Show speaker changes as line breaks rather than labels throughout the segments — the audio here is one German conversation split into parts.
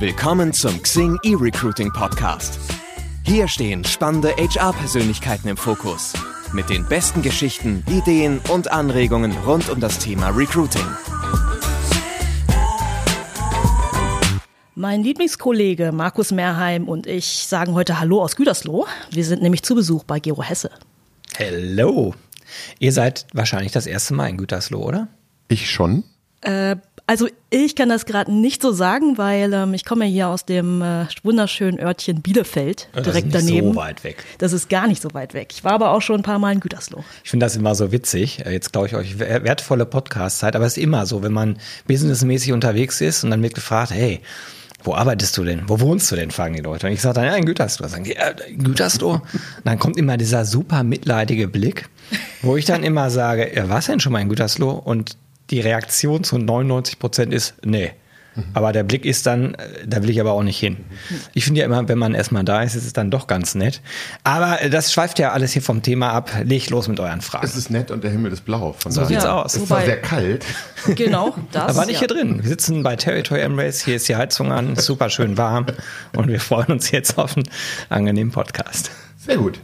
Willkommen zum Xing eRecruiting Podcast. Hier stehen spannende HR-Persönlichkeiten im Fokus. Mit den besten Geschichten, Ideen und Anregungen rund um das Thema Recruiting.
Mein Lieblingskollege Markus Merheim und ich sagen heute Hallo aus Gütersloh. Wir sind nämlich zu Besuch bei Gero Hesse.
Hello. Ihr seid wahrscheinlich das erste Mal in Gütersloh, oder?
Ich schon.
Äh, also ich kann das gerade nicht so sagen, weil ähm, ich komme hier aus dem äh, wunderschönen Örtchen Bielefeld,
Das
direkt
ist nicht
daneben.
so weit weg.
Das ist gar nicht so weit weg. Ich war aber auch schon ein paar Mal in Gütersloh.
Ich finde das immer so witzig. Äh, Jetzt glaube ich euch wer- wertvolle Podcast-Zeit, aber es ist immer so, wenn man businessmäßig unterwegs ist und dann wird gefragt, hey, wo arbeitest du denn? Wo wohnst du denn? fragen die Leute. Und ich sage dann, ja, in Gütersloh. Sagen die, ja, in Gütersloh? Und dann kommt immer dieser super mitleidige Blick, wo ich dann immer sage, ja, was denn schon mal in Gütersloh? Und die Reaktion zu 99 Prozent ist, nee. Aber der Blick ist dann, da will ich aber auch nicht hin. Ich finde ja immer, wenn man erstmal da ist, ist es dann doch ganz nett. Aber das schweift ja alles hier vom Thema ab. Legt los mit euren Fragen.
Es ist nett und der Himmel ist blau. Von
So sieht's
Ja,
aus.
Es
Wobei-
sehr kalt.
Genau, das.
Aber nicht
ja.
hier drin. Wir sitzen bei Territory Embrace, hier ist die Heizung an, super schön warm und wir freuen uns jetzt auf einen angenehmen Podcast.
Sehr gut.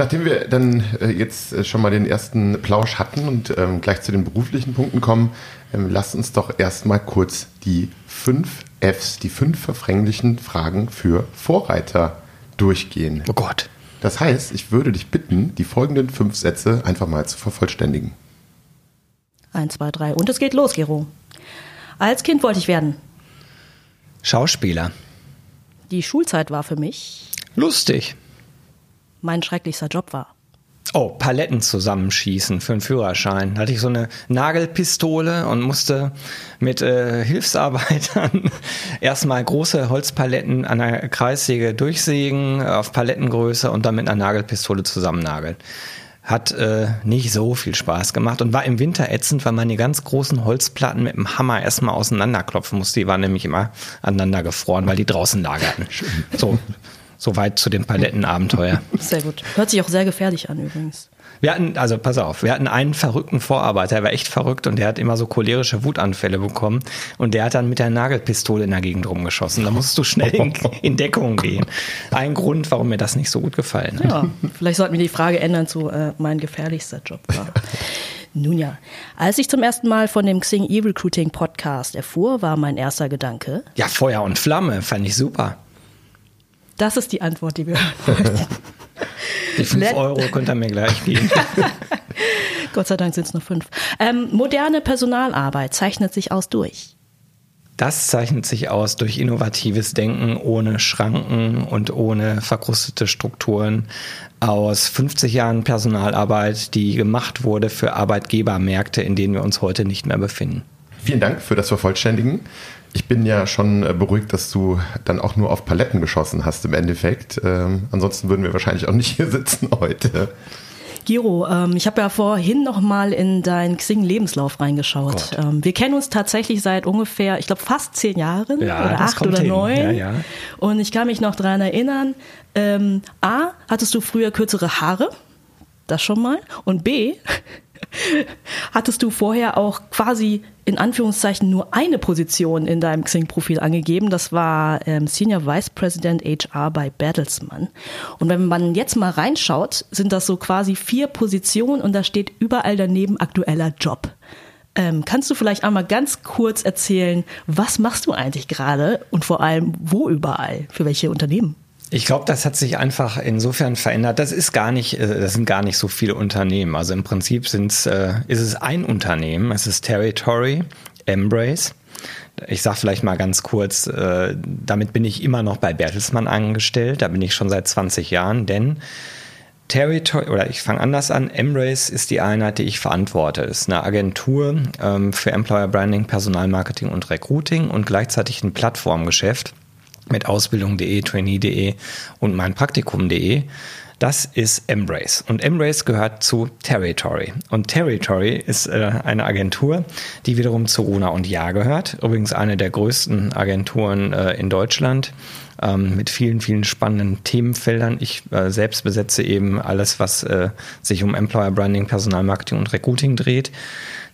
Nachdem wir dann äh, jetzt äh, schon mal den ersten Plausch hatten und ähm, gleich zu den beruflichen Punkten kommen, ähm, lasst uns doch erstmal kurz die fünf Fs, die fünf verfänglichen Fragen für Vorreiter durchgehen.
Oh Gott.
Das heißt, ich würde dich bitten, die folgenden fünf Sätze einfach mal zu vervollständigen.
Eins, zwei, drei. Und es geht los, Gero. Als Kind wollte ich werden.
Schauspieler.
Die Schulzeit war für mich
Lustig.
Mein schrecklichster Job war.
Oh, Paletten zusammenschießen für einen Führerschein. Da hatte ich so eine Nagelpistole und musste mit äh, Hilfsarbeitern erstmal große Holzpaletten an der Kreissäge durchsägen, auf Palettengröße und dann mit einer Nagelpistole zusammennageln. Hat äh, nicht so viel Spaß gemacht und war im Winter ätzend, weil man die ganz großen Holzplatten mit dem Hammer erstmal auseinanderklopfen musste. Die waren nämlich immer aneinander gefroren, weil die draußen lagerten. So, so weit zu dem Palettenabenteuer.
Sehr gut. Hört sich auch sehr gefährlich an übrigens.
Wir hatten, also pass auf, wir hatten einen verrückten Vorarbeiter, der war echt verrückt und der hat immer so cholerische Wutanfälle bekommen und der hat dann mit der Nagelpistole in der Gegend rumgeschossen. Da musst du schnell in, in Deckung gehen. Ein Grund, warum mir das nicht so gut gefallen hat.
Ja, vielleicht sollten wir die Frage ändern zu äh, mein gefährlichster Job war. Nun ja, als ich zum ersten Mal von dem Xing E-Recruiting Podcast erfuhr, war mein erster Gedanke,
Ja, Feuer und Flamme, fand ich super.
Das ist die Antwort, die wir hören.
Die 5
Let-
Euro könnt ihr mir gleich geben.
Gott sei Dank sind es nur fünf. Ähm, moderne Personalarbeit zeichnet sich aus durch.
Das zeichnet sich aus durch innovatives Denken ohne Schranken und ohne verkrustete Strukturen aus 50 Jahren Personalarbeit, die gemacht wurde für Arbeitgebermärkte, in denen wir uns heute nicht mehr befinden.
Vielen Dank für das Vervollständigen. Ich bin ja schon äh, beruhigt, dass du dann auch nur auf Paletten geschossen hast im Endeffekt. Ähm, ansonsten würden wir wahrscheinlich auch nicht hier sitzen heute.
Giro, ähm, ich habe ja vorhin noch mal in deinen Xing-Lebenslauf reingeschaut. Ähm, wir kennen uns tatsächlich seit ungefähr, ich glaube, fast zehn Jahren
Ja,
oder acht oder
hin.
neun.
Ja, ja.
Und ich kann mich noch daran erinnern, ähm, A, hattest du früher kürzere Haare? Das schon mal. Und B, hattest du vorher auch quasi in Anführungszeichen nur eine Position in deinem Xing-Profil angegeben. Das war ähm, Senior Vice President HR bei Bertelsmann. Und wenn man jetzt mal reinschaut, sind das so quasi vier Positionen und da steht überall daneben aktueller Job. Ähm, kannst du vielleicht einmal ganz kurz erzählen, was machst du eigentlich gerade und vor allem wo überall, für welche Unternehmen?
Ich glaube, das hat sich einfach insofern verändert. Das ist gar nicht, äh, das sind gar nicht so viele Unternehmen. Also im Prinzip sind's, äh, ist es ein Unternehmen. Es ist Territory, Embrace. Ich sage vielleicht mal ganz kurz, äh, damit bin ich immer noch bei Bertelsmann angestellt. Da bin ich schon seit 20 Jahren, denn Territory, oder ich fange anders an, Embrace ist die Einheit, die ich verantworte. Das ist eine Agentur ähm, für Employer Branding, Personalmarketing und Recruiting und gleichzeitig ein Plattformgeschäft mit Ausbildung.de, Trainee.de und mein Praktikum.de. Das ist Embrace. Und Embrace gehört zu Territory. Und Territory ist äh, eine Agentur, die wiederum zu Runa und Ja gehört. Übrigens eine der größten Agenturen äh, in Deutschland ähm, mit vielen, vielen spannenden Themenfeldern. Ich äh, selbst besetze eben alles, was äh, sich um Employer Branding, Personalmarketing und Recruiting dreht.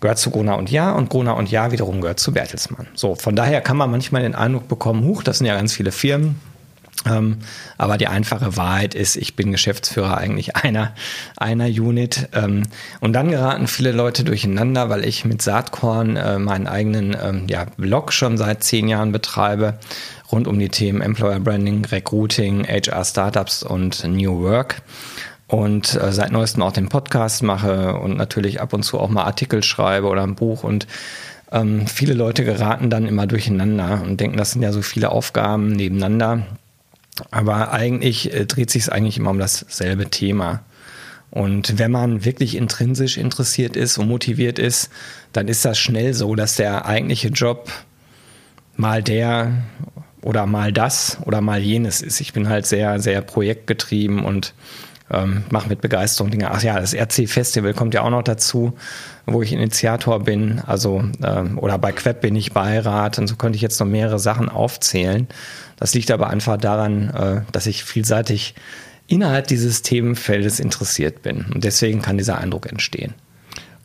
Gehört zu Gona und Ja und Gona und Ja wiederum gehört zu Bertelsmann. So, von daher kann man manchmal den Eindruck bekommen, huch, das sind ja ganz viele Firmen. Ähm, aber die einfache Wahrheit ist, ich bin Geschäftsführer eigentlich einer, einer Unit. Ähm, und dann geraten viele Leute durcheinander, weil ich mit Saatkorn äh, meinen eigenen ähm, ja, Blog schon seit zehn Jahren betreibe, rund um die Themen Employer Branding, Recruiting, HR Startups und New Work. Und äh, seit neuestem auch den Podcast mache und natürlich ab und zu auch mal Artikel schreibe oder ein Buch und ähm, viele Leute geraten dann immer durcheinander und denken, das sind ja so viele Aufgaben nebeneinander. Aber eigentlich äh, dreht sich es eigentlich immer um dasselbe Thema. Und wenn man wirklich intrinsisch interessiert ist und motiviert ist, dann ist das schnell so, dass der eigentliche Job mal der oder mal das oder mal jenes ist. Ich bin halt sehr, sehr projektgetrieben und ähm, mache mit Begeisterung Dinge. Ach ja, das RC-Festival kommt ja auch noch dazu, wo ich Initiator bin. Also, ähm, oder bei Queb bin ich Beirat und so könnte ich jetzt noch mehrere Sachen aufzählen. Das liegt aber einfach daran, äh, dass ich vielseitig innerhalb dieses Themenfeldes interessiert bin. Und deswegen kann dieser Eindruck entstehen.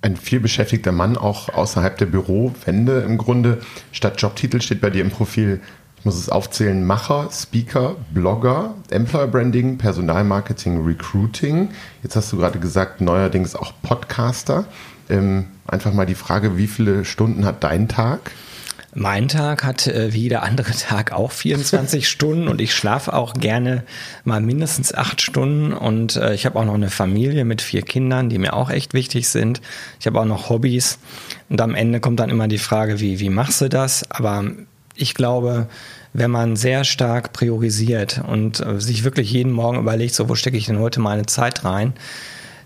Ein vielbeschäftigter Mann auch außerhalb der Bürowände im Grunde. Statt Jobtitel steht bei dir im Profil, ich muss es aufzählen, Macher, Speaker, Blogger, Employer Branding, Personalmarketing, Recruiting. Jetzt hast du gerade gesagt, neuerdings auch Podcaster. Ähm, einfach mal die Frage, wie viele Stunden hat dein Tag?
Mein Tag hat äh, wie jeder andere Tag auch 24 Stunden und ich schlafe auch gerne mal mindestens acht Stunden und äh, ich habe auch noch eine Familie mit vier Kindern, die mir auch echt wichtig sind. Ich habe auch noch Hobbys und am Ende kommt dann immer die Frage, wie, wie machst du das? Aber ich glaube, wenn man sehr stark priorisiert und äh, sich wirklich jeden Morgen überlegt, so wo stecke ich denn heute meine Zeit rein,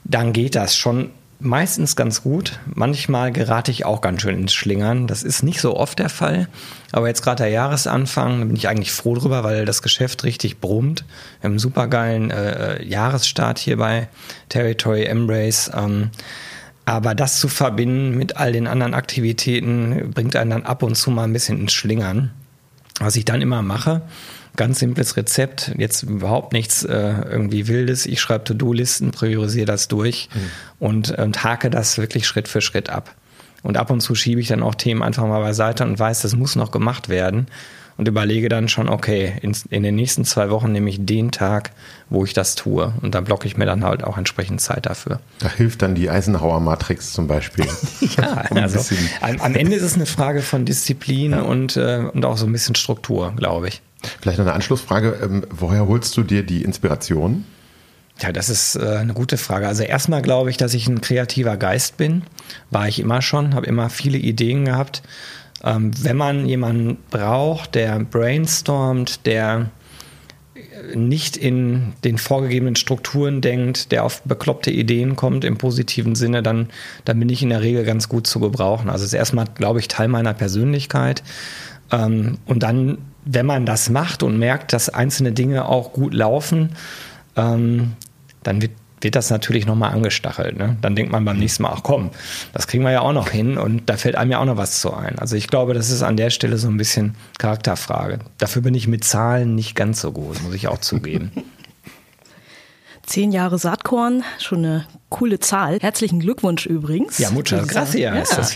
dann geht das schon meistens ganz gut. Manchmal gerate ich auch ganz schön ins Schlingern. Das ist nicht so oft der Fall. Aber jetzt gerade der Jahresanfang, da bin ich eigentlich froh drüber, weil das Geschäft richtig brummt. Wir haben einen supergeilen äh, Jahresstart hier bei Territory Embrace. Ähm, aber das zu verbinden mit all den anderen Aktivitäten bringt einen dann ab und zu mal ein bisschen ins Schlingern. Was ich dann immer mache, Ganz simples Rezept, jetzt überhaupt nichts äh, irgendwie Wildes. Ich schreibe To-Do-Listen, priorisiere das durch mhm. und, und hake das wirklich Schritt für Schritt ab. Und ab und zu schiebe ich dann auch Themen einfach mal beiseite und weiß, das muss noch gemacht werden. Und überlege dann schon, okay, in, in den nächsten zwei Wochen nehme ich den Tag, wo ich das tue. Und da blocke ich mir dann halt auch entsprechend Zeit dafür.
Da hilft dann die Eisenhower Matrix zum Beispiel.
ja, also am, am, Ende ist es eine Frage von Disziplin ja. und, äh, und auch so ein bisschen Struktur, glaube ich.
Vielleicht noch eine Anschlussfrage. Ähm, woher holst du dir die Inspiration?
Ja, das ist äh, eine gute Frage. Also erstmal glaube ich, dass ich ein kreativer Geist bin. War ich immer schon, habe immer viele Ideen gehabt. Ähm, wenn man jemanden braucht, der brainstormt, der nicht in den vorgegebenen Strukturen denkt, der auf bekloppte Ideen kommt im positiven Sinne, dann, dann bin ich in der Regel ganz gut zu gebrauchen. Also es ist erstmal, glaube ich, Teil meiner Persönlichkeit. Ähm, und dann wenn man das macht und merkt, dass einzelne Dinge auch gut laufen, ähm, dann wird, wird das natürlich nochmal angestachelt. Ne? Dann denkt man beim nächsten Mal, ach komm, das kriegen wir ja auch noch hin und da fällt einem ja auch noch was zu ein. Also ich glaube, das ist an der Stelle so ein bisschen Charakterfrage. Dafür bin ich mit Zahlen nicht ganz so gut, muss ich auch zugeben.
Zehn Jahre Saatkorn, schon eine coole Zahl. Herzlichen Glückwunsch übrigens.
Ja, muchas gracias. Ja. Das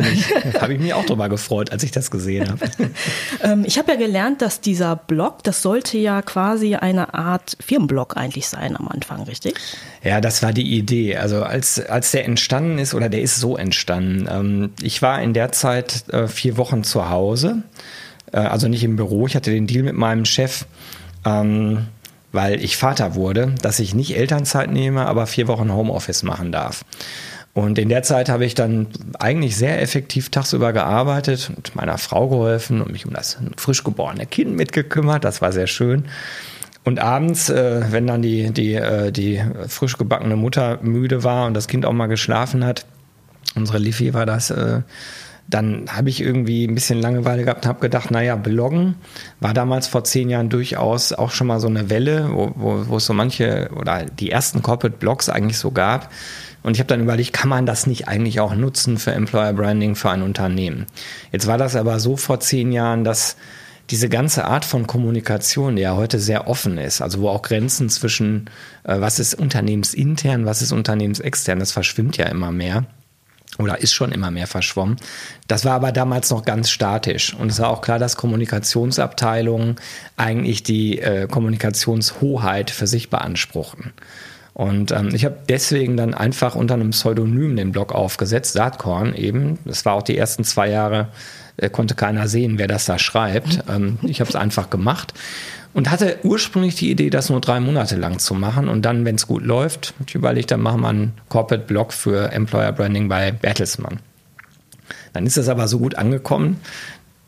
habe ich mich auch drüber gefreut, als ich das gesehen habe.
ähm, ich habe ja gelernt, dass dieser Blog, das sollte ja quasi eine Art Firmenblog eigentlich sein am Anfang, richtig?
Ja, das war die Idee. Also als, als der entstanden ist, oder der ist so entstanden. Ähm, ich war in der Zeit äh, vier Wochen zu Hause, äh, also nicht im Büro. Ich hatte den Deal mit meinem Chef. Ähm, weil ich Vater wurde, dass ich nicht Elternzeit nehme, aber vier Wochen Homeoffice machen darf. Und in der Zeit habe ich dann eigentlich sehr effektiv tagsüber gearbeitet und meiner Frau geholfen und mich um das frisch geborene Kind mitgekümmert. Das war sehr schön. Und abends, äh, wenn dann die, die, äh, die frisch gebackene Mutter müde war und das Kind auch mal geschlafen hat, unsere Liffy war das, äh, dann habe ich irgendwie ein bisschen Langeweile gehabt und habe gedacht, naja, Bloggen war damals vor zehn Jahren durchaus auch schon mal so eine Welle, wo, wo, wo es so manche oder die ersten Corporate Blogs eigentlich so gab. Und ich habe dann überlegt, kann man das nicht eigentlich auch nutzen für Employer Branding für ein Unternehmen? Jetzt war das aber so vor zehn Jahren, dass diese ganze Art von Kommunikation, die ja heute sehr offen ist, also wo auch Grenzen zwischen, äh, was ist unternehmensintern, was ist unternehmensextern, das verschwimmt ja immer mehr oder ist schon immer mehr verschwommen. Das war aber damals noch ganz statisch. Und es war auch klar, dass Kommunikationsabteilungen eigentlich die äh, Kommunikationshoheit für sich beanspruchten. Und ähm, ich habe deswegen dann einfach unter einem Pseudonym den Blog aufgesetzt, Saatkorn eben. Das war auch die ersten zwei Jahre, äh, konnte keiner sehen, wer das da schreibt. Ähm, ich habe es einfach gemacht und hatte ursprünglich die Idee, das nur drei Monate lang zu machen. Und dann, wenn es gut läuft, ich überlegt, dann machen wir einen Corporate Blog für Employer Branding bei Bertelsmann. Dann ist das aber so gut angekommen,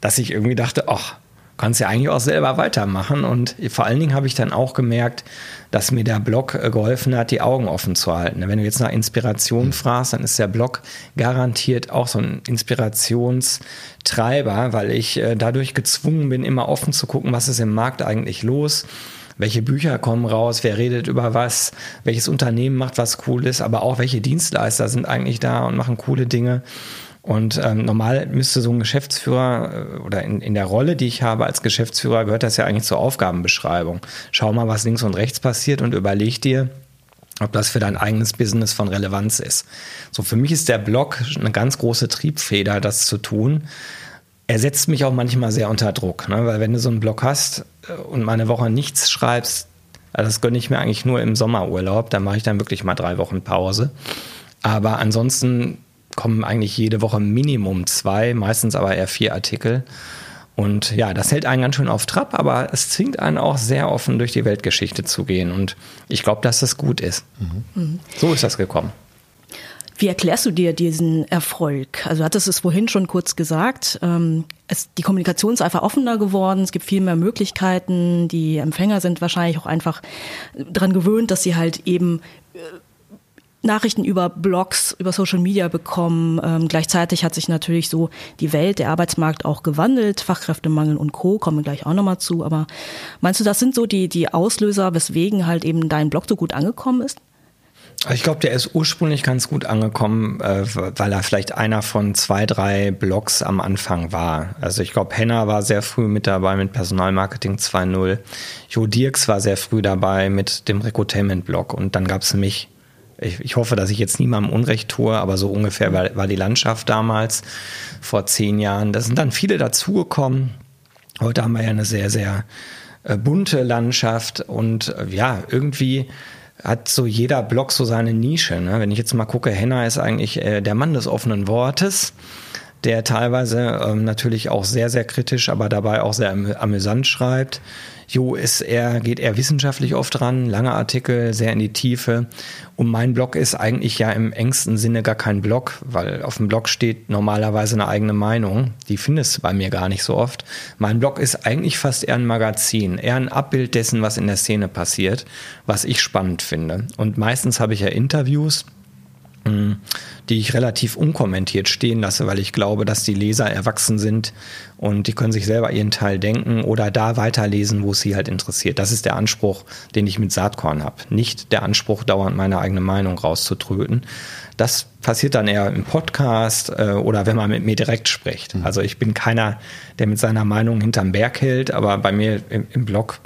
dass ich irgendwie dachte, ach, kannst ja eigentlich auch selber weitermachen. Und vor allen Dingen habe ich dann auch gemerkt, dass mir der Blog geholfen hat, die Augen offen zu halten. Wenn du jetzt nach Inspiration mhm. fragst, dann ist der Blog garantiert auch so ein Inspirationstreiber, weil ich äh, dadurch gezwungen bin, immer offen zu gucken, was ist im Markt eigentlich los welche Bücher kommen raus, wer redet über was, welches Unternehmen macht was Cooles, aber auch welche Dienstleister sind eigentlich da und machen coole Dinge. Und ähm, normal müsste so ein Geschäftsführer äh, oder in, in der Rolle, die ich habe als Geschäftsführer, gehört das ja eigentlich zur Aufgabenbeschreibung. Schau mal, was links und rechts passiert und überleg dir, ob das für dein eigenes Business von Relevanz ist. So, für mich ist der Blog eine ganz große Triebfeder, das zu tun. Er setzt mich auch manchmal sehr unter Druck, ne? weil wenn du so einen Blog hast äh, und mal eine Woche nichts schreibst, also das gönne ich mir eigentlich nur im Sommerurlaub, da mache ich dann wirklich mal drei Wochen Pause. Aber ansonsten kommen eigentlich jede Woche Minimum zwei, meistens aber eher vier Artikel. Und ja, das hält einen ganz schön auf Trab, aber es zwingt einen auch sehr offen durch die Weltgeschichte zu gehen. Und ich glaube, dass das gut ist. Mhm. So ist das gekommen.
Wie erklärst du dir diesen Erfolg? Also hattest es vorhin schon kurz gesagt, ähm, es, die Kommunikation ist einfach offener geworden, es gibt viel mehr Möglichkeiten, die Empfänger sind wahrscheinlich auch einfach daran gewöhnt, dass sie halt eben äh, Nachrichten über Blogs, über Social Media bekommen. Ähm, gleichzeitig hat sich natürlich so die Welt, der Arbeitsmarkt auch gewandelt. Fachkräftemangel und Co. kommen wir gleich auch nochmal zu. Aber meinst du, das sind so die, die Auslöser, weswegen halt eben dein Blog so gut angekommen ist?
Ich glaube, der ist ursprünglich ganz gut angekommen, äh, weil er vielleicht einer von zwei, drei Blogs am Anfang war. Also ich glaube, Henna war sehr früh mit dabei mit Personalmarketing 2.0. Jo Dirks war sehr früh dabei mit dem Recruitment-Blog und dann gab es mich ich, ich hoffe, dass ich jetzt niemandem Unrecht tue, aber so ungefähr war, war die Landschaft damals vor zehn Jahren. Da sind dann viele dazugekommen. Heute haben wir ja eine sehr, sehr äh, bunte Landschaft und äh, ja, irgendwie hat so jeder Blog so seine Nische. Ne? Wenn ich jetzt mal gucke, Henna ist eigentlich äh, der Mann des offenen Wortes der teilweise ähm, natürlich auch sehr, sehr kritisch, aber dabei auch sehr amüsant schreibt. Jo ist eher, geht eher wissenschaftlich oft dran, lange Artikel, sehr in die Tiefe. Und mein Blog ist eigentlich ja im engsten Sinne gar kein Blog, weil auf dem Blog steht normalerweise eine eigene Meinung. Die findest du bei mir gar nicht so oft. Mein Blog ist eigentlich fast eher ein Magazin, eher ein Abbild dessen, was in der Szene passiert, was ich spannend finde. Und meistens habe ich ja Interviews, die ich relativ unkommentiert stehen lasse, weil ich glaube, dass die Leser erwachsen sind und die können sich selber ihren Teil denken oder da weiterlesen, wo es sie halt interessiert. Das ist der Anspruch, den ich mit Saatkorn habe. Nicht der Anspruch, dauernd meine eigene Meinung rauszutröten. Das passiert dann eher im Podcast äh, oder wenn man mit mir direkt spricht. Mhm. Also ich bin keiner, der mit seiner Meinung hinterm Berg hält, aber bei mir im, im Blog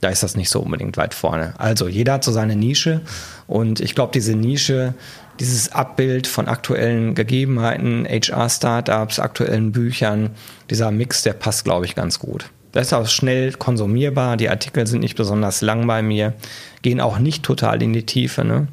da ist das nicht so unbedingt weit vorne. Also jeder hat so seine Nische und ich glaube, diese Nische dieses Abbild von aktuellen Gegebenheiten, HR-Startups, aktuellen Büchern, dieser Mix, der passt, glaube ich, ganz gut. Das ist auch schnell konsumierbar, die Artikel sind nicht besonders lang bei mir, gehen auch nicht total in die Tiefe. Ne?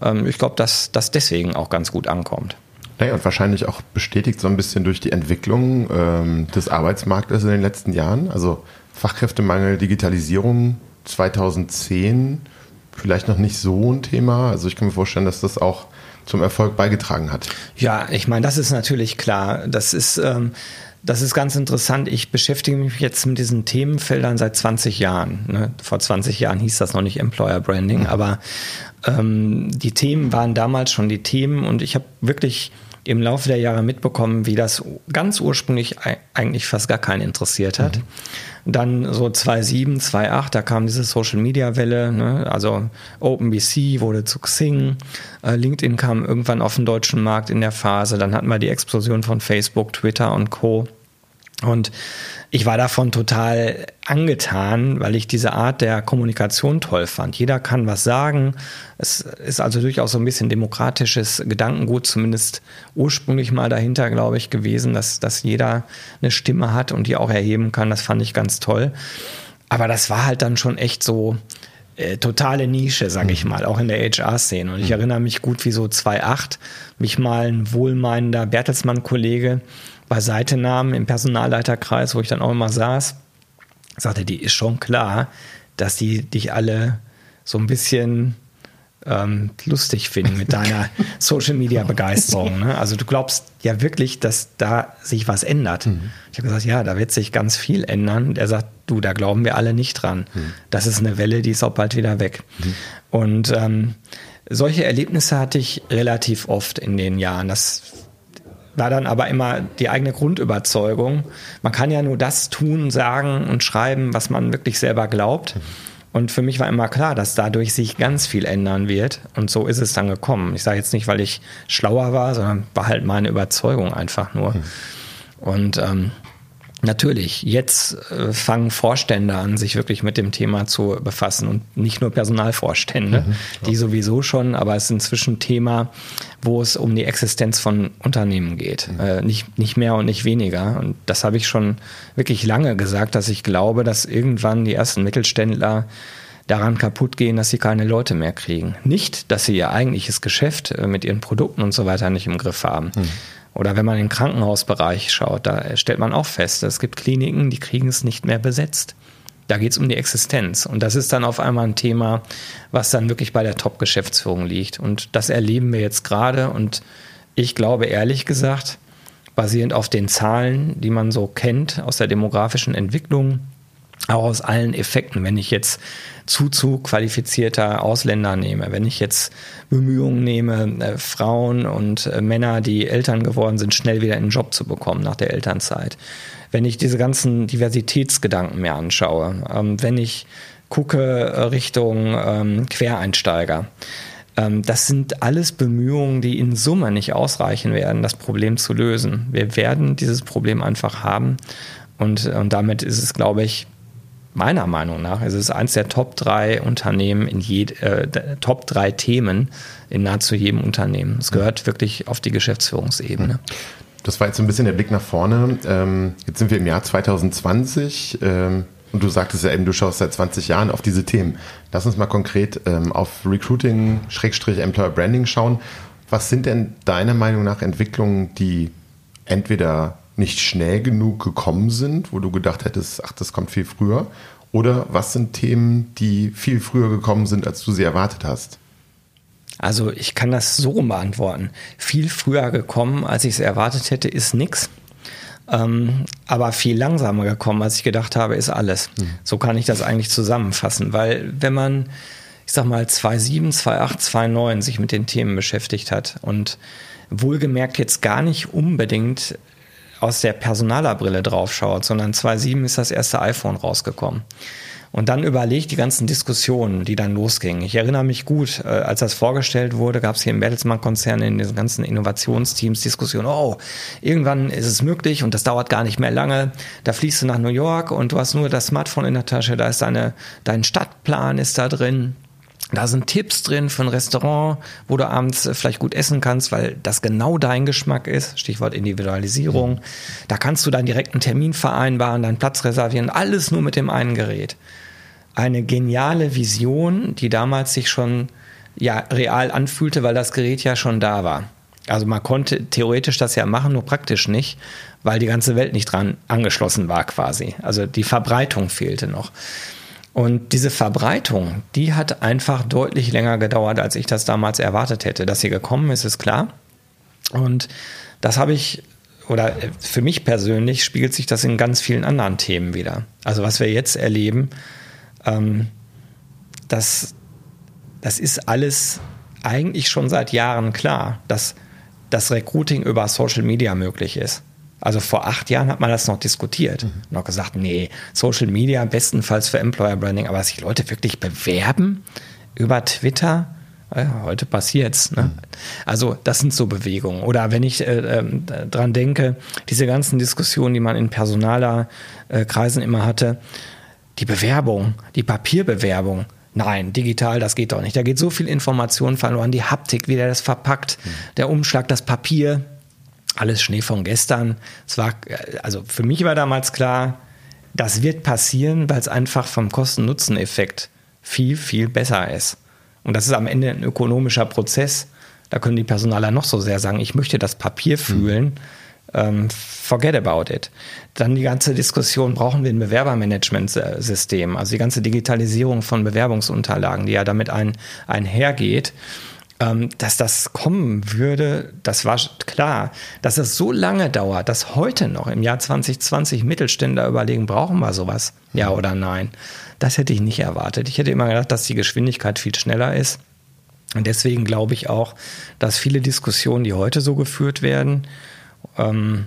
Hm. ich glaube, dass das deswegen auch ganz gut ankommt.
Naja, und wahrscheinlich auch bestätigt so ein bisschen durch die Entwicklung ähm, des Arbeitsmarktes in den letzten Jahren. Also Fachkräftemangel, Digitalisierung 2010 vielleicht noch nicht so ein Thema. Also ich kann mir vorstellen, dass das auch zum Erfolg beigetragen hat.
Ja, ich meine, das ist natürlich klar. Das ist, ähm, das ist ganz interessant. Ich beschäftige mich jetzt mit diesen Themenfeldern seit 20 Jahren. Ne? Vor 20 Jahren hieß das noch nicht Employer Branding, mhm. aber ähm, die Themen waren damals schon die Themen und ich habe wirklich im Laufe der Jahre mitbekommen, wie das ganz ursprünglich eigentlich fast gar keinen interessiert hat. Mhm. Dann so 2007, 2008, da kam diese Social Media Welle, ne? also OpenBC wurde zu Xing, äh, LinkedIn kam irgendwann auf den deutschen Markt in der Phase, dann hatten wir die Explosion von Facebook, Twitter und Co. Und ich war davon total angetan, weil ich diese Art der Kommunikation toll fand. Jeder kann was sagen. Es ist also durchaus so ein bisschen demokratisches Gedankengut, zumindest ursprünglich mal dahinter, glaube ich, gewesen, dass, dass jeder eine Stimme hat und die auch erheben kann. Das fand ich ganz toll. Aber das war halt dann schon echt so, äh, totale Nische, sage ich mhm. mal, auch in der HR-Szene. Und ich mhm. erinnere mich gut, wie so 2008 mich mal ein wohlmeinender Bertelsmann-Kollege beiseite nahm im Personalleiterkreis, wo ich dann auch immer saß, sagte, die ist schon klar, dass die dich alle so ein bisschen ähm, lustig finden mit deiner Social Media Begeisterung. Ne? Also du glaubst ja wirklich, dass da sich was ändert. Mhm. Ich habe gesagt, ja, da wird sich ganz viel ändern. Er sagt, du, da glauben wir alle nicht dran. Mhm. Das ist eine Welle, die ist auch bald wieder weg. Mhm. Und ähm, solche Erlebnisse hatte ich relativ oft in den Jahren. Das war dann aber immer die eigene Grundüberzeugung. Man kann ja nur das tun, sagen und schreiben, was man wirklich selber glaubt. Und für mich war immer klar, dass dadurch sich ganz viel ändern wird. Und so ist es dann gekommen. Ich sage jetzt nicht, weil ich schlauer war, sondern war halt meine Überzeugung einfach nur. Und ähm, Natürlich, jetzt äh, fangen Vorstände an, sich wirklich mit dem Thema zu befassen und nicht nur Personalvorstände, mhm, die sowieso schon, aber es ist inzwischen Thema, wo es um die Existenz von Unternehmen geht. Mhm. Äh, nicht, nicht mehr und nicht weniger. Und das habe ich schon wirklich lange gesagt, dass ich glaube, dass irgendwann die ersten Mittelständler daran kaputt gehen, dass sie keine Leute mehr kriegen. Nicht, dass sie ihr eigentliches Geschäft äh, mit ihren Produkten und so weiter nicht im Griff haben. Mhm oder wenn man in den Krankenhausbereich schaut, da stellt man auch fest, es gibt Kliniken, die kriegen es nicht mehr besetzt. Da geht es um die Existenz. Und das ist dann auf einmal ein Thema, was dann wirklich bei der Top-Geschäftsführung liegt. Und das erleben wir jetzt gerade. Und ich glaube ehrlich gesagt, basierend auf den Zahlen, die man so kennt aus der demografischen Entwicklung, auch aus allen Effekten, wenn ich jetzt Zuzug qualifizierter Ausländer nehme, wenn ich jetzt Bemühungen nehme, äh, Frauen und äh, Männer, die Eltern geworden sind, schnell wieder in einen Job zu bekommen nach der Elternzeit, wenn ich diese ganzen Diversitätsgedanken mir anschaue, ähm, wenn ich gucke äh, Richtung ähm, Quereinsteiger, ähm, das sind alles Bemühungen, die in Summe nicht ausreichen werden, das Problem zu lösen. Wir werden dieses Problem einfach haben und, und damit ist es, glaube ich, meiner Meinung nach ist es eines der Top drei Unternehmen in je, äh, Top drei Themen in nahezu jedem Unternehmen. Es gehört wirklich auf die Geschäftsführungsebene.
Das war jetzt ein bisschen der Blick nach vorne. Ähm, jetzt sind wir im Jahr 2020 ähm, und du sagtest ja eben, du schaust seit 20 Jahren auf diese Themen. Lass uns mal konkret ähm, auf Recruiting-Employer Branding schauen. Was sind denn deiner Meinung nach Entwicklungen, die entweder nicht schnell genug gekommen sind, wo du gedacht hättest, ach, das kommt viel früher? Oder was sind Themen, die viel früher gekommen sind, als du sie erwartet hast?
Also ich kann das so beantworten. Viel früher gekommen, als ich es erwartet hätte, ist nichts. Ähm, aber viel langsamer gekommen, als ich gedacht habe, ist alles. Hm. So kann ich das eigentlich zusammenfassen, weil wenn man, ich sag mal, 2.7, 2.8, 2.9 sich mit den Themen beschäftigt hat und wohlgemerkt jetzt gar nicht unbedingt aus der Personalerbrille draufschaut, sondern 2007 ist das erste iPhone rausgekommen. Und dann überlegt die ganzen Diskussionen, die dann losgingen. Ich erinnere mich gut, äh, als das vorgestellt wurde, gab es hier im Bertelsmann-Konzern in diesen ganzen Innovationsteams Diskussionen, oh, irgendwann ist es möglich und das dauert gar nicht mehr lange. Da fliegst du nach New York und du hast nur das Smartphone in der Tasche, da ist deine, dein Stadtplan ist da drin. Da sind Tipps drin für ein Restaurant, wo du abends äh, vielleicht gut essen kannst, weil das genau dein Geschmack ist. Stichwort Individualisierung. Mhm. Da kannst du dann direkt einen Termin vereinbaren, deinen Platz reservieren. Alles nur mit dem einen Gerät. Eine geniale Vision, die damals sich schon ja, real anfühlte, weil das Gerät ja schon da war. Also man konnte theoretisch das ja machen, nur praktisch nicht, weil die ganze Welt nicht dran angeschlossen war quasi. Also die Verbreitung fehlte noch. Und diese Verbreitung, die hat einfach deutlich länger gedauert, als ich das damals erwartet hätte. Dass sie gekommen ist, ist klar. Und das habe ich, oder für mich persönlich spiegelt sich das in ganz vielen anderen Themen wieder. Also was wir jetzt erleben, ähm, das, das ist alles eigentlich schon seit Jahren klar, dass dass Recruiting über Social Media möglich ist. Also vor acht Jahren hat man das noch diskutiert. Mhm. Noch gesagt, nee, Social Media bestenfalls für Employer Branding, aber sich Leute wirklich bewerben über Twitter, ja, heute passiert's. Ne? Mhm. Also das sind so Bewegungen. Oder wenn ich äh, äh, dran denke, diese ganzen Diskussionen, die man in personaler äh, Kreisen immer hatte, die Bewerbung, die Papierbewerbung, Nein, digital, das geht doch nicht. Da geht so viel Information verloren, die Haptik, wie der das verpackt, mhm. der Umschlag, das Papier, alles Schnee von gestern. Es war, also für mich war damals klar, das wird passieren, weil es einfach vom Kosten-Nutzen-Effekt viel, viel besser ist. Und das ist am Ende ein ökonomischer Prozess. Da können die Personaler noch so sehr sagen, ich möchte das Papier fühlen. Mhm. Ähm, forget about it. Dann die ganze Diskussion, brauchen wir ein Bewerbermanagementsystem, also die ganze Digitalisierung von Bewerbungsunterlagen, die ja damit ein, einhergeht. Ähm, dass das kommen würde, das war klar. Dass es so lange dauert, dass heute noch im Jahr 2020 Mittelständler überlegen, brauchen wir sowas? Ja oder nein? Das hätte ich nicht erwartet. Ich hätte immer gedacht, dass die Geschwindigkeit viel schneller ist. Und deswegen glaube ich auch, dass viele Diskussionen, die heute so geführt werden, ähm,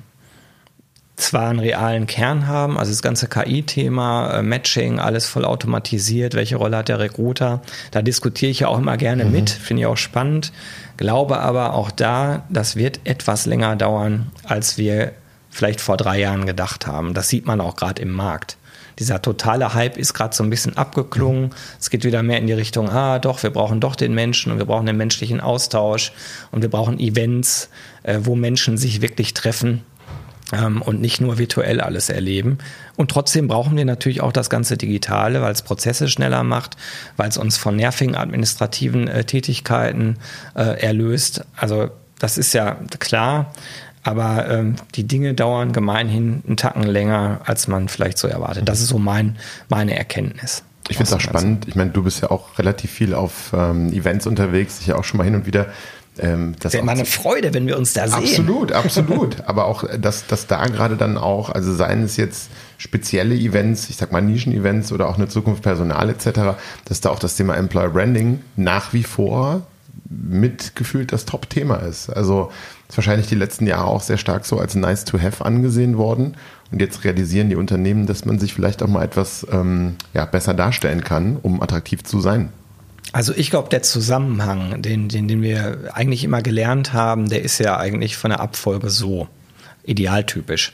zwar einen realen Kern haben, also das ganze KI-Thema, äh, Matching, alles voll automatisiert, welche Rolle hat der Recruiter, da diskutiere ich ja auch immer gerne mhm. mit, finde ich auch spannend, glaube aber auch da, das wird etwas länger dauern, als wir vielleicht vor drei Jahren gedacht haben. Das sieht man auch gerade im Markt. Dieser totale Hype ist gerade so ein bisschen abgeklungen. Mhm. Es geht wieder mehr in die Richtung, ah doch, wir brauchen doch den Menschen und wir brauchen den menschlichen Austausch und wir brauchen Events, äh, wo Menschen sich wirklich treffen und nicht nur virtuell alles erleben. Und trotzdem brauchen wir natürlich auch das ganze Digitale, weil es Prozesse schneller macht, weil es uns von nervigen administrativen äh, Tätigkeiten äh, erlöst. Also das ist ja klar. Aber ähm, die Dinge dauern gemeinhin einen Tacken länger, als man vielleicht so erwartet. Das ist so mein, meine Erkenntnis.
Ich finde es auch spannend. Ich meine, du bist ja auch relativ viel auf ähm, Events unterwegs, ich ja auch schon mal hin und wieder
ähm, das wäre mal eine Freude, wenn wir uns da
sehen. Absolut, absolut. Aber auch, dass, dass da gerade dann auch, also seien es jetzt spezielle Events, ich sag mal Nischen-Events oder auch eine Zukunft Personal etc., dass da auch das Thema Employer Branding nach wie vor mitgefühlt das Top-Thema ist. Also ist wahrscheinlich die letzten Jahre auch sehr stark so als nice to have angesehen worden. Und jetzt realisieren die Unternehmen, dass man sich vielleicht auch mal etwas ähm, ja, besser darstellen kann, um attraktiv zu sein.
Also ich glaube, der Zusammenhang, den, den, den wir eigentlich immer gelernt haben, der ist ja eigentlich von der Abfolge so idealtypisch.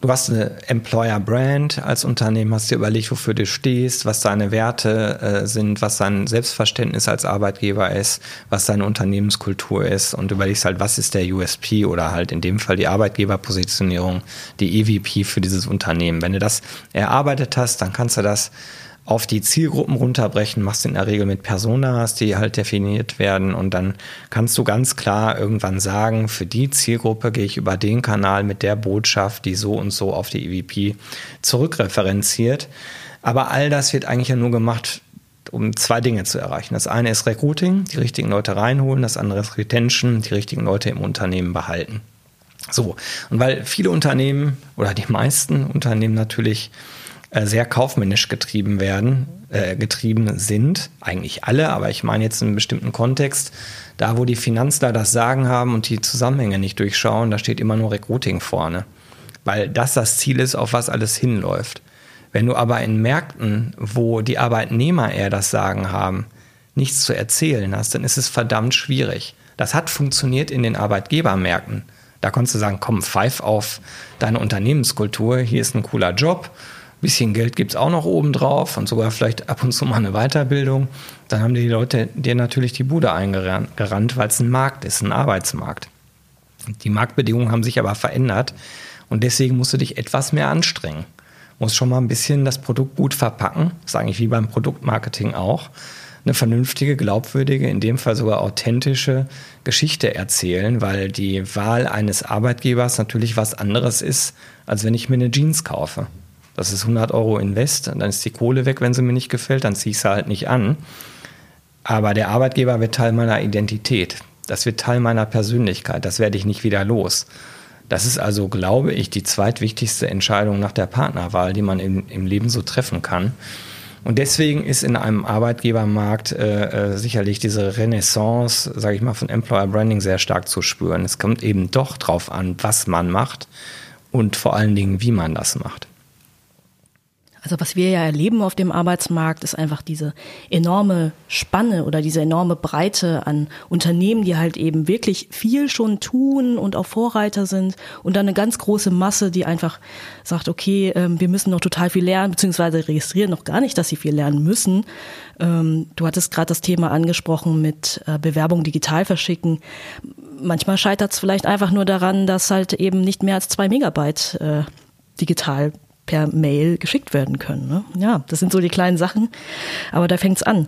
Du hast eine Employer Brand als Unternehmen, hast dir überlegt, wofür du stehst, was deine Werte äh, sind, was dein Selbstverständnis als Arbeitgeber ist, was deine Unternehmenskultur ist und überlegst halt, was ist der USP oder halt in dem Fall die Arbeitgeberpositionierung, die EVP für dieses Unternehmen. Wenn du das erarbeitet hast, dann kannst du das auf die Zielgruppen runterbrechen, machst in der Regel mit Personas, die halt definiert werden und dann kannst du ganz klar irgendwann sagen, für die Zielgruppe gehe ich über den Kanal mit der Botschaft, die so und so auf die EVP zurückreferenziert. Aber all das wird eigentlich ja nur gemacht, um zwei Dinge zu erreichen. Das eine ist Recruiting, die richtigen Leute reinholen, das andere ist Retention, die richtigen Leute im Unternehmen behalten. So, und weil viele Unternehmen oder die meisten Unternehmen natürlich sehr kaufmännisch getrieben werden, äh, getrieben sind. Eigentlich alle, aber ich meine jetzt in einem bestimmten Kontext. Da, wo die Finanzler das Sagen haben und die Zusammenhänge nicht durchschauen, da steht immer nur Recruiting vorne. Weil das das Ziel ist, auf was alles hinläuft. Wenn du aber in Märkten, wo die Arbeitnehmer eher das Sagen haben, nichts zu erzählen hast, dann ist es verdammt schwierig. Das hat funktioniert in den Arbeitgebermärkten. Da konntest du sagen, komm, pfeif auf deine Unternehmenskultur, hier ist ein cooler Job bisschen Geld gibt es auch noch oben drauf und sogar vielleicht ab und zu mal eine Weiterbildung. Dann haben die Leute dir natürlich die Bude eingerannt, weil es ein Markt ist, ein Arbeitsmarkt. Die Marktbedingungen haben sich aber verändert und deswegen musst du dich etwas mehr anstrengen. Musst schon mal ein bisschen das Produkt gut verpacken, das ist eigentlich wie beim Produktmarketing auch. Eine vernünftige, glaubwürdige, in dem Fall sogar authentische Geschichte erzählen, weil die Wahl eines Arbeitgebers natürlich was anderes ist, als wenn ich mir eine Jeans kaufe. Das ist 100 Euro Invest, dann ist die Kohle weg, wenn sie mir nicht gefällt, dann ziehe ich sie halt nicht an. Aber der Arbeitgeber wird Teil meiner Identität. Das wird Teil meiner Persönlichkeit. Das werde ich nicht wieder los. Das ist also, glaube ich, die zweitwichtigste Entscheidung nach der Partnerwahl, die man im, im Leben so treffen kann. Und deswegen ist in einem Arbeitgebermarkt äh, äh, sicherlich diese Renaissance, sage ich mal, von Employer Branding sehr stark zu spüren. Es kommt eben doch drauf an, was man macht und vor allen Dingen, wie man das macht.
Also was wir ja erleben auf dem Arbeitsmarkt, ist einfach diese enorme Spanne oder diese enorme Breite an Unternehmen, die halt eben wirklich viel schon tun und auch Vorreiter sind und dann eine ganz große Masse, die einfach sagt, okay, ähm, wir müssen noch total viel lernen, beziehungsweise registrieren noch gar nicht, dass sie viel lernen müssen. Ähm, du hattest gerade das Thema angesprochen mit äh, Bewerbung digital verschicken. Manchmal scheitert es vielleicht einfach nur daran, dass halt eben nicht mehr als zwei Megabyte äh, digital per Mail geschickt werden können. Ne? Ja, das sind so die kleinen Sachen, aber da fängt's an.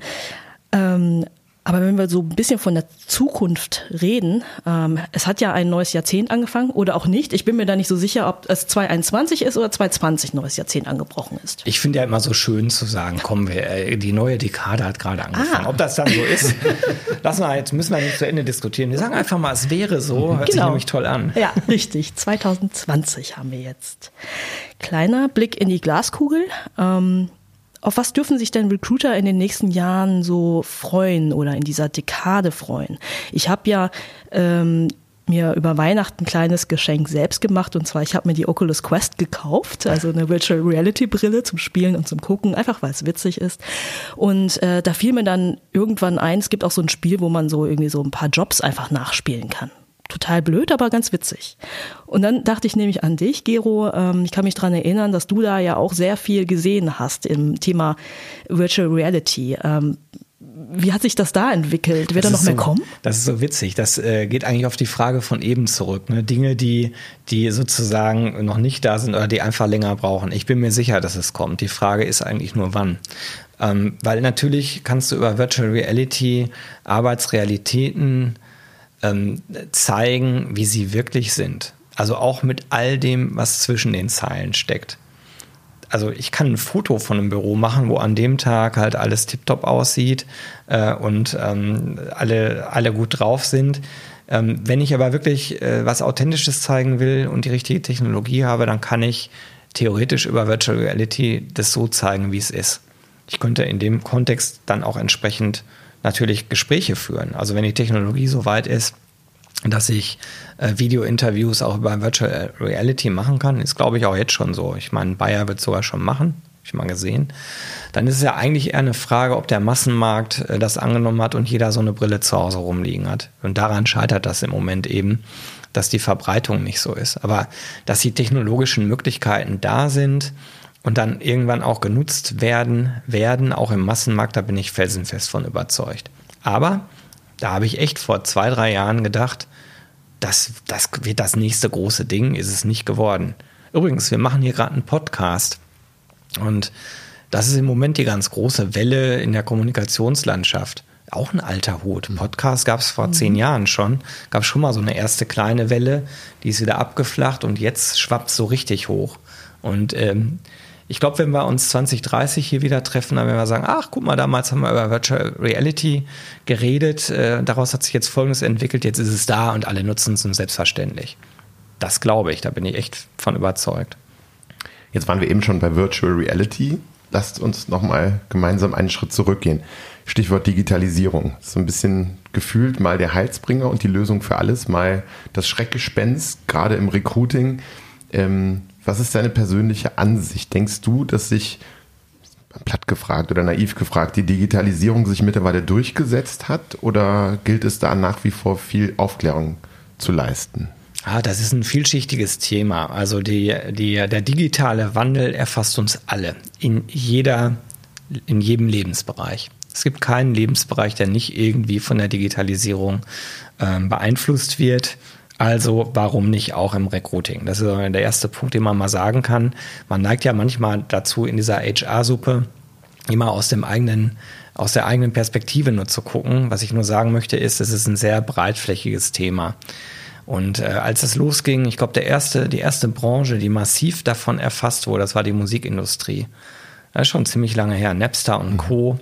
Ähm, aber wenn wir so ein bisschen von der Zukunft reden, ähm, es hat ja ein neues Jahrzehnt angefangen oder auch nicht. Ich bin mir da nicht so sicher, ob es 2021 ist oder 2020 neues Jahrzehnt angebrochen ist.
Ich finde ja immer so schön zu sagen, kommen wir, äh, die neue Dekade hat gerade angefangen. Ah. Ob das dann so ist, lassen wir jetzt, müssen wir nicht zu Ende diskutieren. Wir sagen einfach mal, es wäre so, hört genau. sich nämlich toll an.
Ja, richtig. 2020 haben wir jetzt. Kleiner Blick in die Glaskugel. Ähm, auf was dürfen sich denn Recruiter in den nächsten Jahren so freuen oder in dieser Dekade freuen? Ich habe ja ähm, mir über Weihnachten ein kleines Geschenk selbst gemacht und zwar ich habe mir die Oculus Quest gekauft, also eine Virtual Reality Brille zum Spielen und zum Gucken, einfach weil es witzig ist. Und äh, da fiel mir dann irgendwann ein, es gibt auch so ein Spiel, wo man so irgendwie so ein paar Jobs einfach nachspielen kann total blöd, aber ganz witzig. Und dann dachte ich nämlich an dich, Gero. Ähm, ich kann mich dran erinnern, dass du da ja auch sehr viel gesehen hast im Thema Virtual Reality. Ähm, wie hat sich das da entwickelt? Wird da noch mehr
so,
kommen?
Das ist so witzig. Das äh, geht eigentlich auf die Frage von eben zurück. Ne? Dinge, die, die sozusagen noch nicht da sind oder die einfach länger brauchen. Ich bin mir sicher, dass es kommt. Die Frage ist eigentlich nur wann. Ähm, weil natürlich kannst du über Virtual Reality Arbeitsrealitäten ähm, zeigen, wie sie wirklich sind. Also auch mit all dem, was zwischen den Zeilen steckt. Also ich kann ein Foto von einem Büro machen, wo an dem Tag halt alles tiptop aussieht äh, und ähm, alle, alle gut drauf sind. Ähm, wenn ich aber wirklich äh, was Authentisches zeigen will und die richtige Technologie habe, dann kann ich theoretisch über Virtual Reality das so zeigen, wie es ist. Ich könnte in dem Kontext dann auch entsprechend natürlich Gespräche führen. Also wenn die Technologie so weit ist, dass ich äh, Video-Interviews auch über Virtual Reality machen kann, ist glaube ich auch jetzt schon so. Ich meine, Bayer wird sogar schon machen, habe ich mal gesehen. Dann ist es ja eigentlich eher eine Frage, ob der Massenmarkt äh, das angenommen hat und jeder so eine Brille zu Hause rumliegen hat. Und daran scheitert das im Moment eben, dass die Verbreitung nicht so ist. Aber dass die technologischen Möglichkeiten da sind, und dann irgendwann auch genutzt werden, werden, auch im Massenmarkt, da bin ich felsenfest von überzeugt. Aber da habe ich echt vor zwei, drei Jahren gedacht, das, das wird das nächste große Ding, ist es nicht geworden. Übrigens, wir machen hier gerade einen Podcast und das ist im Moment die ganz große Welle in der Kommunikationslandschaft. Auch ein alter Hut. Podcast gab es vor mhm. zehn Jahren schon. Gab schon mal so eine erste kleine Welle, die ist wieder abgeflacht und jetzt schwappt es so richtig hoch. Und ähm, ich glaube, wenn wir uns 2030 hier wieder treffen, dann werden wir sagen, ach, guck mal, damals haben wir über Virtual Reality geredet, äh, daraus hat sich jetzt Folgendes entwickelt, jetzt ist es da und alle nutzen es selbstverständlich. Das glaube ich, da bin ich echt von überzeugt.
Jetzt waren wir eben schon bei Virtual Reality. Lasst uns nochmal gemeinsam einen Schritt zurückgehen. Stichwort Digitalisierung. So ein bisschen gefühlt mal der Heilsbringer und die Lösung für alles, mal das Schreckgespenst, gerade im Recruiting. Ähm, was ist deine persönliche Ansicht? Denkst du, dass sich, platt gefragt oder naiv gefragt, die Digitalisierung sich mittlerweile durchgesetzt hat oder gilt es da nach wie vor viel Aufklärung zu leisten?
Ah, das ist ein vielschichtiges Thema. Also die, die, der digitale Wandel erfasst uns alle in jeder, in jedem Lebensbereich. Es gibt keinen Lebensbereich, der nicht irgendwie von der Digitalisierung äh, beeinflusst wird. Also warum nicht auch im Recruiting? Das ist der erste Punkt, den man mal sagen kann. Man neigt ja manchmal dazu, in dieser HR-Suppe immer aus dem eigenen aus der eigenen Perspektive nur zu gucken. Was ich nur sagen möchte, ist, es ist ein sehr breitflächiges Thema. Und äh, als es losging, ich glaube, der erste, die erste Branche, die massiv davon erfasst wurde, das war die Musikindustrie. Das ist schon ziemlich lange her, Napster und Co.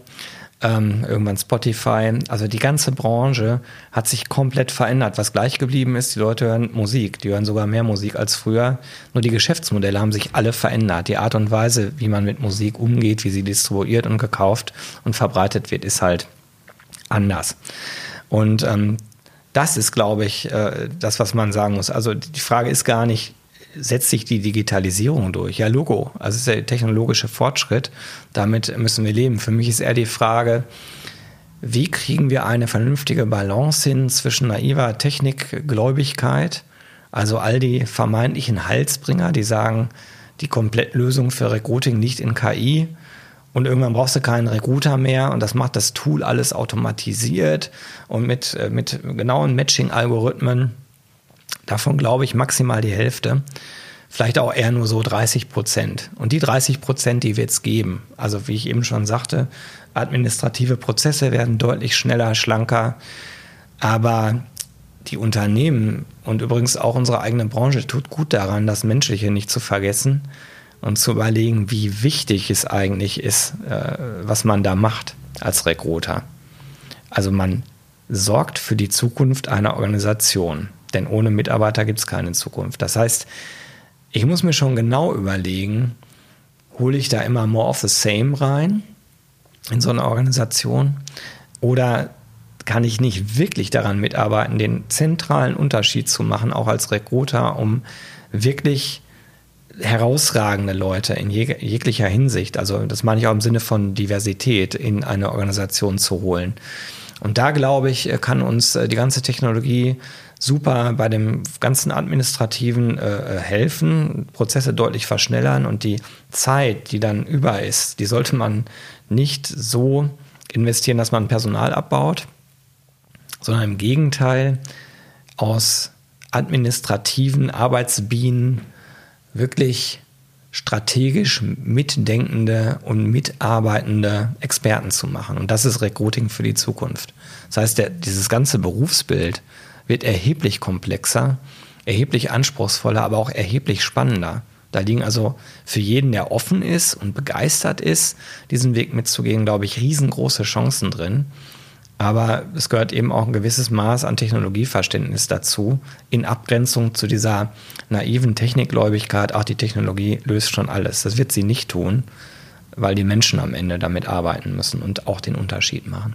ähm, irgendwann Spotify. Also die ganze Branche hat sich komplett verändert. Was gleich geblieben ist, die Leute hören Musik, die hören sogar mehr Musik als früher. Nur die Geschäftsmodelle haben sich alle verändert. Die Art und Weise, wie man mit Musik umgeht, wie sie distribuiert und gekauft und verbreitet wird, ist halt anders. Und ähm, das ist, glaube ich, äh, das, was man sagen muss. Also die Frage ist gar nicht, setzt sich die Digitalisierung durch? Ja, Logo. Also es ist der technologische Fortschritt. Damit müssen wir leben. Für mich ist eher die Frage, wie kriegen wir eine vernünftige Balance hin zwischen naiver Technikgläubigkeit, also all die vermeintlichen Halsbringer, die sagen, die Komplettlösung für Recruiting liegt in KI und irgendwann brauchst du keinen Recruiter mehr und das macht das Tool alles automatisiert und mit, äh, mit genauen Matching-Algorithmen Davon glaube ich maximal die Hälfte. Vielleicht auch eher nur so 30 Prozent. Und die 30 Prozent, die wird es geben. Also wie ich eben schon sagte, administrative Prozesse werden deutlich schneller, schlanker. Aber die Unternehmen und übrigens auch unsere eigene Branche tut gut daran, das Menschliche nicht zu vergessen und zu überlegen, wie wichtig es eigentlich ist, äh, was man da macht als Recruiter. Also man sorgt für die Zukunft einer Organisation. Denn ohne Mitarbeiter gibt es keine Zukunft. Das heißt, ich muss mir schon genau überlegen, hole ich da immer more of the same rein in so eine Organisation oder kann ich nicht wirklich daran mitarbeiten, den zentralen Unterschied zu machen, auch als Recruiter, um wirklich herausragende Leute in jeg jeglicher Hinsicht, also das meine ich auch im Sinne von Diversität, in eine Organisation zu holen. Und da glaube ich, kann uns äh, die ganze Technologie super bei dem ganzen Administrativen äh, äh, helfen, Prozesse deutlich verschnellern und die Zeit, die dann über ist, die sollte man nicht so investieren, dass man Personal abbaut, sondern im Gegenteil aus administrativen Arbeitsbienen wirklich strategisch mitdenkende und mitarbeitende Experten zu machen. Und das ist Recruiting für die Zukunft. Das heißt, der, dieses ganze Berufsbild wird erheblich komplexer, erheblich anspruchsvoller, aber auch erheblich spannender. Da liegen also für jeden, der offen ist und begeistert ist, diesen Weg mitzugehen, glaube ich, riesengroße Chancen drin. Aber es gehört eben auch ein gewisses Maß an Technologieverständnis dazu, in Abgrenzung zu dieser naiven Technikgläubigkeit, auch die Technologie löst schon alles. Das wird sie nicht tun, weil die Menschen am Ende damit arbeiten müssen und auch den Unterschied machen.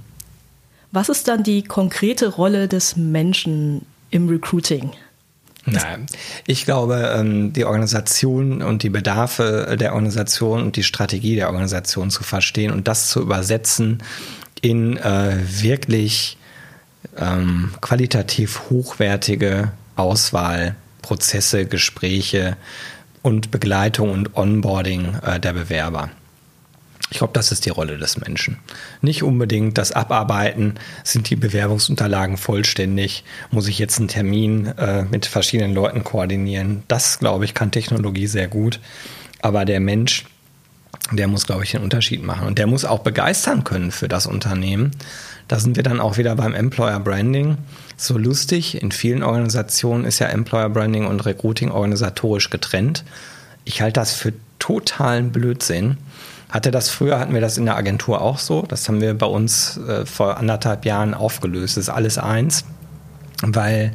Was ist dann die konkrete Rolle des Menschen im Recruiting?
Nein, ich glaube, ähm, die Organisation und die Bedarfe der Organisation und die Strategie der Organisation zu verstehen und das zu übersetzen in äh, wirklich ähm, qualitativ hochwertige Auswahlprozesse, Gespräche und Begleitung und Onboarding äh, der Bewerber. Ich glaube, das ist die Rolle des Menschen. Nicht unbedingt das Abarbeiten, sind die Bewerbungsunterlagen vollständig, muss ich jetzt einen Termin äh, mit verschiedenen Leuten koordinieren. Das, glaube ich, kann Technologie sehr gut. Aber der Mensch, der muss, glaube ich, den Unterschied machen. Und der muss auch begeistern können für das Unternehmen. Da sind wir dann auch wieder beim Employer Branding. So lustig, in vielen Organisationen ist ja Employer Branding und Recruiting organisatorisch getrennt. Ich halte das für totalen Blödsinn hatte das früher, hatten wir das in der Agentur auch so. Das haben wir bei uns äh, vor anderthalb Jahren aufgelöst. Das ist alles eins, weil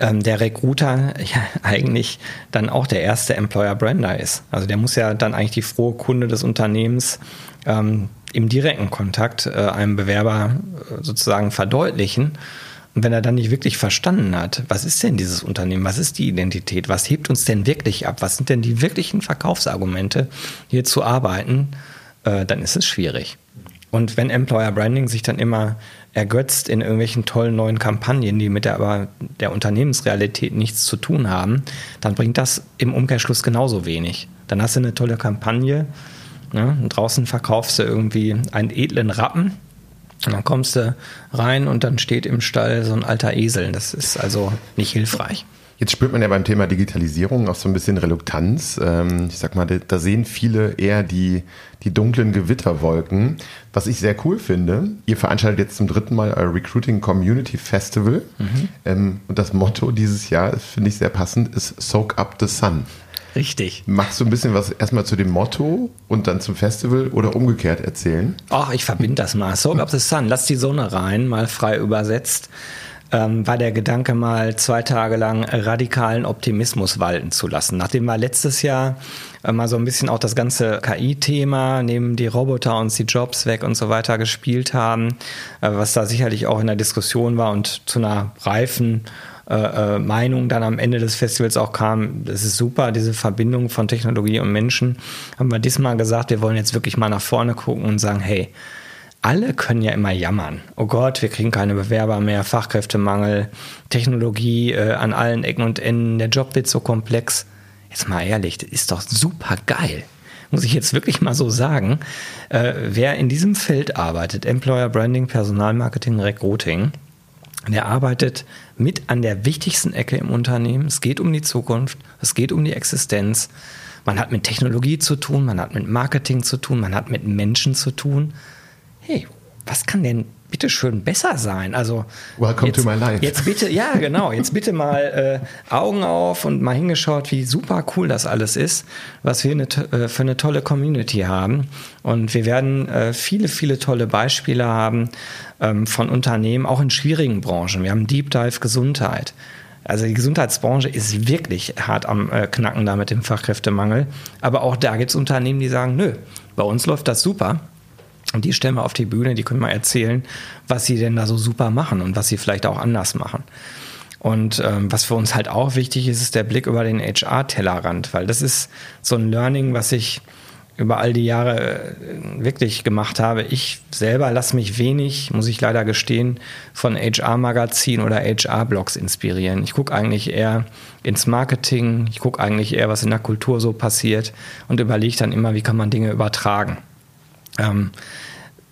ähm, der Recruiter ja eigentlich dann auch der erste Employer Brander ist. Also der muss ja dann eigentlich die frohe Kunde des Unternehmens ähm, im direkten Kontakt äh, einem Bewerber äh, sozusagen verdeutlichen. Und wenn er dann nicht wirklich verstanden hat, was ist denn dieses Unternehmen, was ist die Identität, was hebt uns denn wirklich ab, was sind denn die wirklichen Verkaufsargumente, hier zu arbeiten, äh, dann ist es schwierig. Und wenn Employer Branding sich dann immer ergötzt in irgendwelchen tollen neuen Kampagnen, die mit der, aber der Unternehmensrealität nichts zu tun haben, dann bringt das im Umkehrschluss genauso wenig. Dann hast du eine tolle Kampagne, ne, draußen verkaufst du irgendwie einen edlen Rappen, und dann kommst du rein und dann steht im Stall so ein alter Esel. Das ist also nicht hilfreich.
Jetzt spürt man ja beim Thema Digitalisierung auch so ein bisschen Reluktanz. Ähm, ich sag mal, da sehen viele eher die, die dunklen Gewitterwolken. Was ich sehr cool finde, ihr veranstaltet jetzt zum dritten Mal euer Recruiting Community Festival. Mhm. Und das Motto dieses Jahr, finde ich sehr passend, ist Soak Up the Sun.
Richtig.
Magst du ein bisschen was erstmal zu dem Motto und dann zum Festival oder umgekehrt erzählen?
Ach, ich verbinde das mal. Soak up the sun, lass die Sonne rein, mal frei übersetzt. Ähm, war der Gedanke mal zwei Tage lang radikalen Optimismus walten zu lassen. Nachdem wir letztes Jahr äh, mal so ein bisschen auch das ganze KI-Thema neben die Roboter und die Jobs weg und so weiter gespielt haben, äh, was da sicherlich auch in der Diskussion war und zu einer reifen äh, äh, Meinung dann am Ende des Festivals auch kam, das ist super, diese Verbindung von Technologie und Menschen, haben wir diesmal gesagt, wir wollen jetzt wirklich mal nach vorne gucken und sagen, hey, alle können ja immer jammern. Oh Gott, wir kriegen keine Bewerber mehr, Fachkräftemangel, Technologie äh, an allen Ecken und Enden, der Job wird so komplex. Jetzt mal ehrlich, das ist doch super geil. Muss ich jetzt wirklich mal so sagen. Äh, wer in diesem Feld arbeitet, Employer Branding, Personalmarketing, Recruiting, der arbeitet mit an der wichtigsten Ecke im Unternehmen. Es geht um die Zukunft, es geht um die Existenz. Man hat mit Technologie zu tun, man hat mit Marketing zu tun, man hat mit Menschen zu tun. Hey, was kann denn bitte schön besser sein. Also
Welcome
jetzt,
to my life.
Jetzt bitte, ja genau, jetzt bitte mal äh, Augen auf und mal hingeschaut, wie super cool das alles ist, was wir eine, äh, für eine tolle Community haben. Und wir werden äh, viele, viele tolle Beispiele haben ähm, von Unternehmen, auch in schwierigen Branchen. Wir haben Deep Dive Gesundheit. Also die Gesundheitsbranche ist wirklich hart am äh, Knacken da mit dem Fachkräftemangel. Aber auch da gibt es Unternehmen, die sagen, nö, bei uns läuft das super. Und die stellen wir auf die Bühne, die können mal erzählen, was sie denn da so super machen und was sie vielleicht auch anders machen. Und ähm, was für uns halt auch wichtig ist, ist der Blick über den HR-Tellerrand, weil das ist so ein Learning, was ich über all die Jahre äh, wirklich gemacht habe. Ich selber lasse mich wenig, muss ich leider gestehen, von HR-Magazin oder HR-Blogs inspirieren. Ich gucke eigentlich eher ins Marketing, ich gucke eigentlich eher, was in der Kultur so passiert und überlege dann immer, wie kann man Dinge übertragen. Ähm,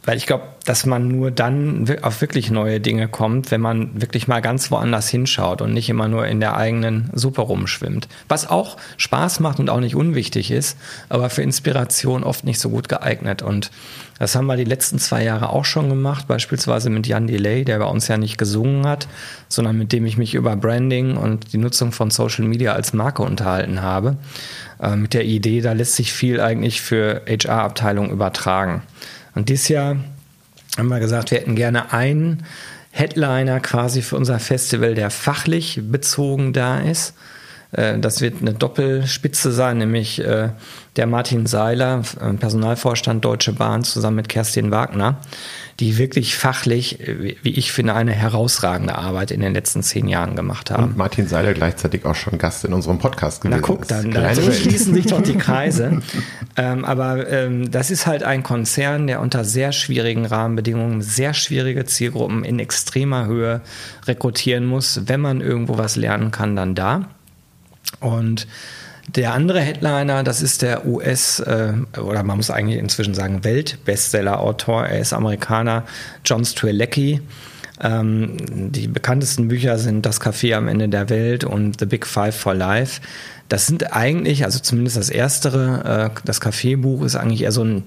weil ich glaube, dass man nur dann auf wirklich neue Dinge kommt, wenn man wirklich mal ganz woanders hinschaut und nicht immer nur in der eigenen Suppe rumschwimmt. Was auch Spaß macht und auch nicht unwichtig ist, aber für Inspiration oft nicht so gut geeignet. Und das haben wir die letzten zwei Jahre auch schon gemacht, beispielsweise mit Jan Delay, der bei uns ja nicht gesungen hat, sondern mit dem ich mich über Branding und die Nutzung von Social Media als Marke unterhalten habe. Äh, mit der Idee, da lässt sich viel eigentlich für HR-Abteilungen übertragen. Und dieses Jahr haben wir gesagt, wir hätten gerne einen Headliner quasi für unser Festival, der fachlich bezogen da ist. Äh, das wird eine Doppelspitze sein, nämlich äh, der Martin Seiler, Personalvorstand Deutsche Bahn, zusammen mit Kerstin Wagner die wirklich fachlich, wie ich finde, eine herausragende Arbeit in den letzten zehn Jahren gemacht haben. Und
Martin Seiler gleichzeitig auch schon Gast in unserem Podcast
gewesen. Na guck, dann, so schließen sich doch die Kreise. ähm, aber ähm, das ist halt ein Konzern, der unter sehr schwierigen Rahmenbedingungen sehr schwierige Zielgruppen in extremer Höhe rekrutieren muss. Wenn man irgendwo was lernen kann, dann da. Und der andere Headliner, das ist der US, äh, oder man muss eigentlich inzwischen sagen, Weltbestseller-Autor. Er ist Amerikaner, John Strzelecki. Ähm, die bekanntesten Bücher sind Das Café am Ende der Welt und The Big Five for Life. Das sind eigentlich, also zumindest das erstere, äh, das Café-Buch ist eigentlich eher so ein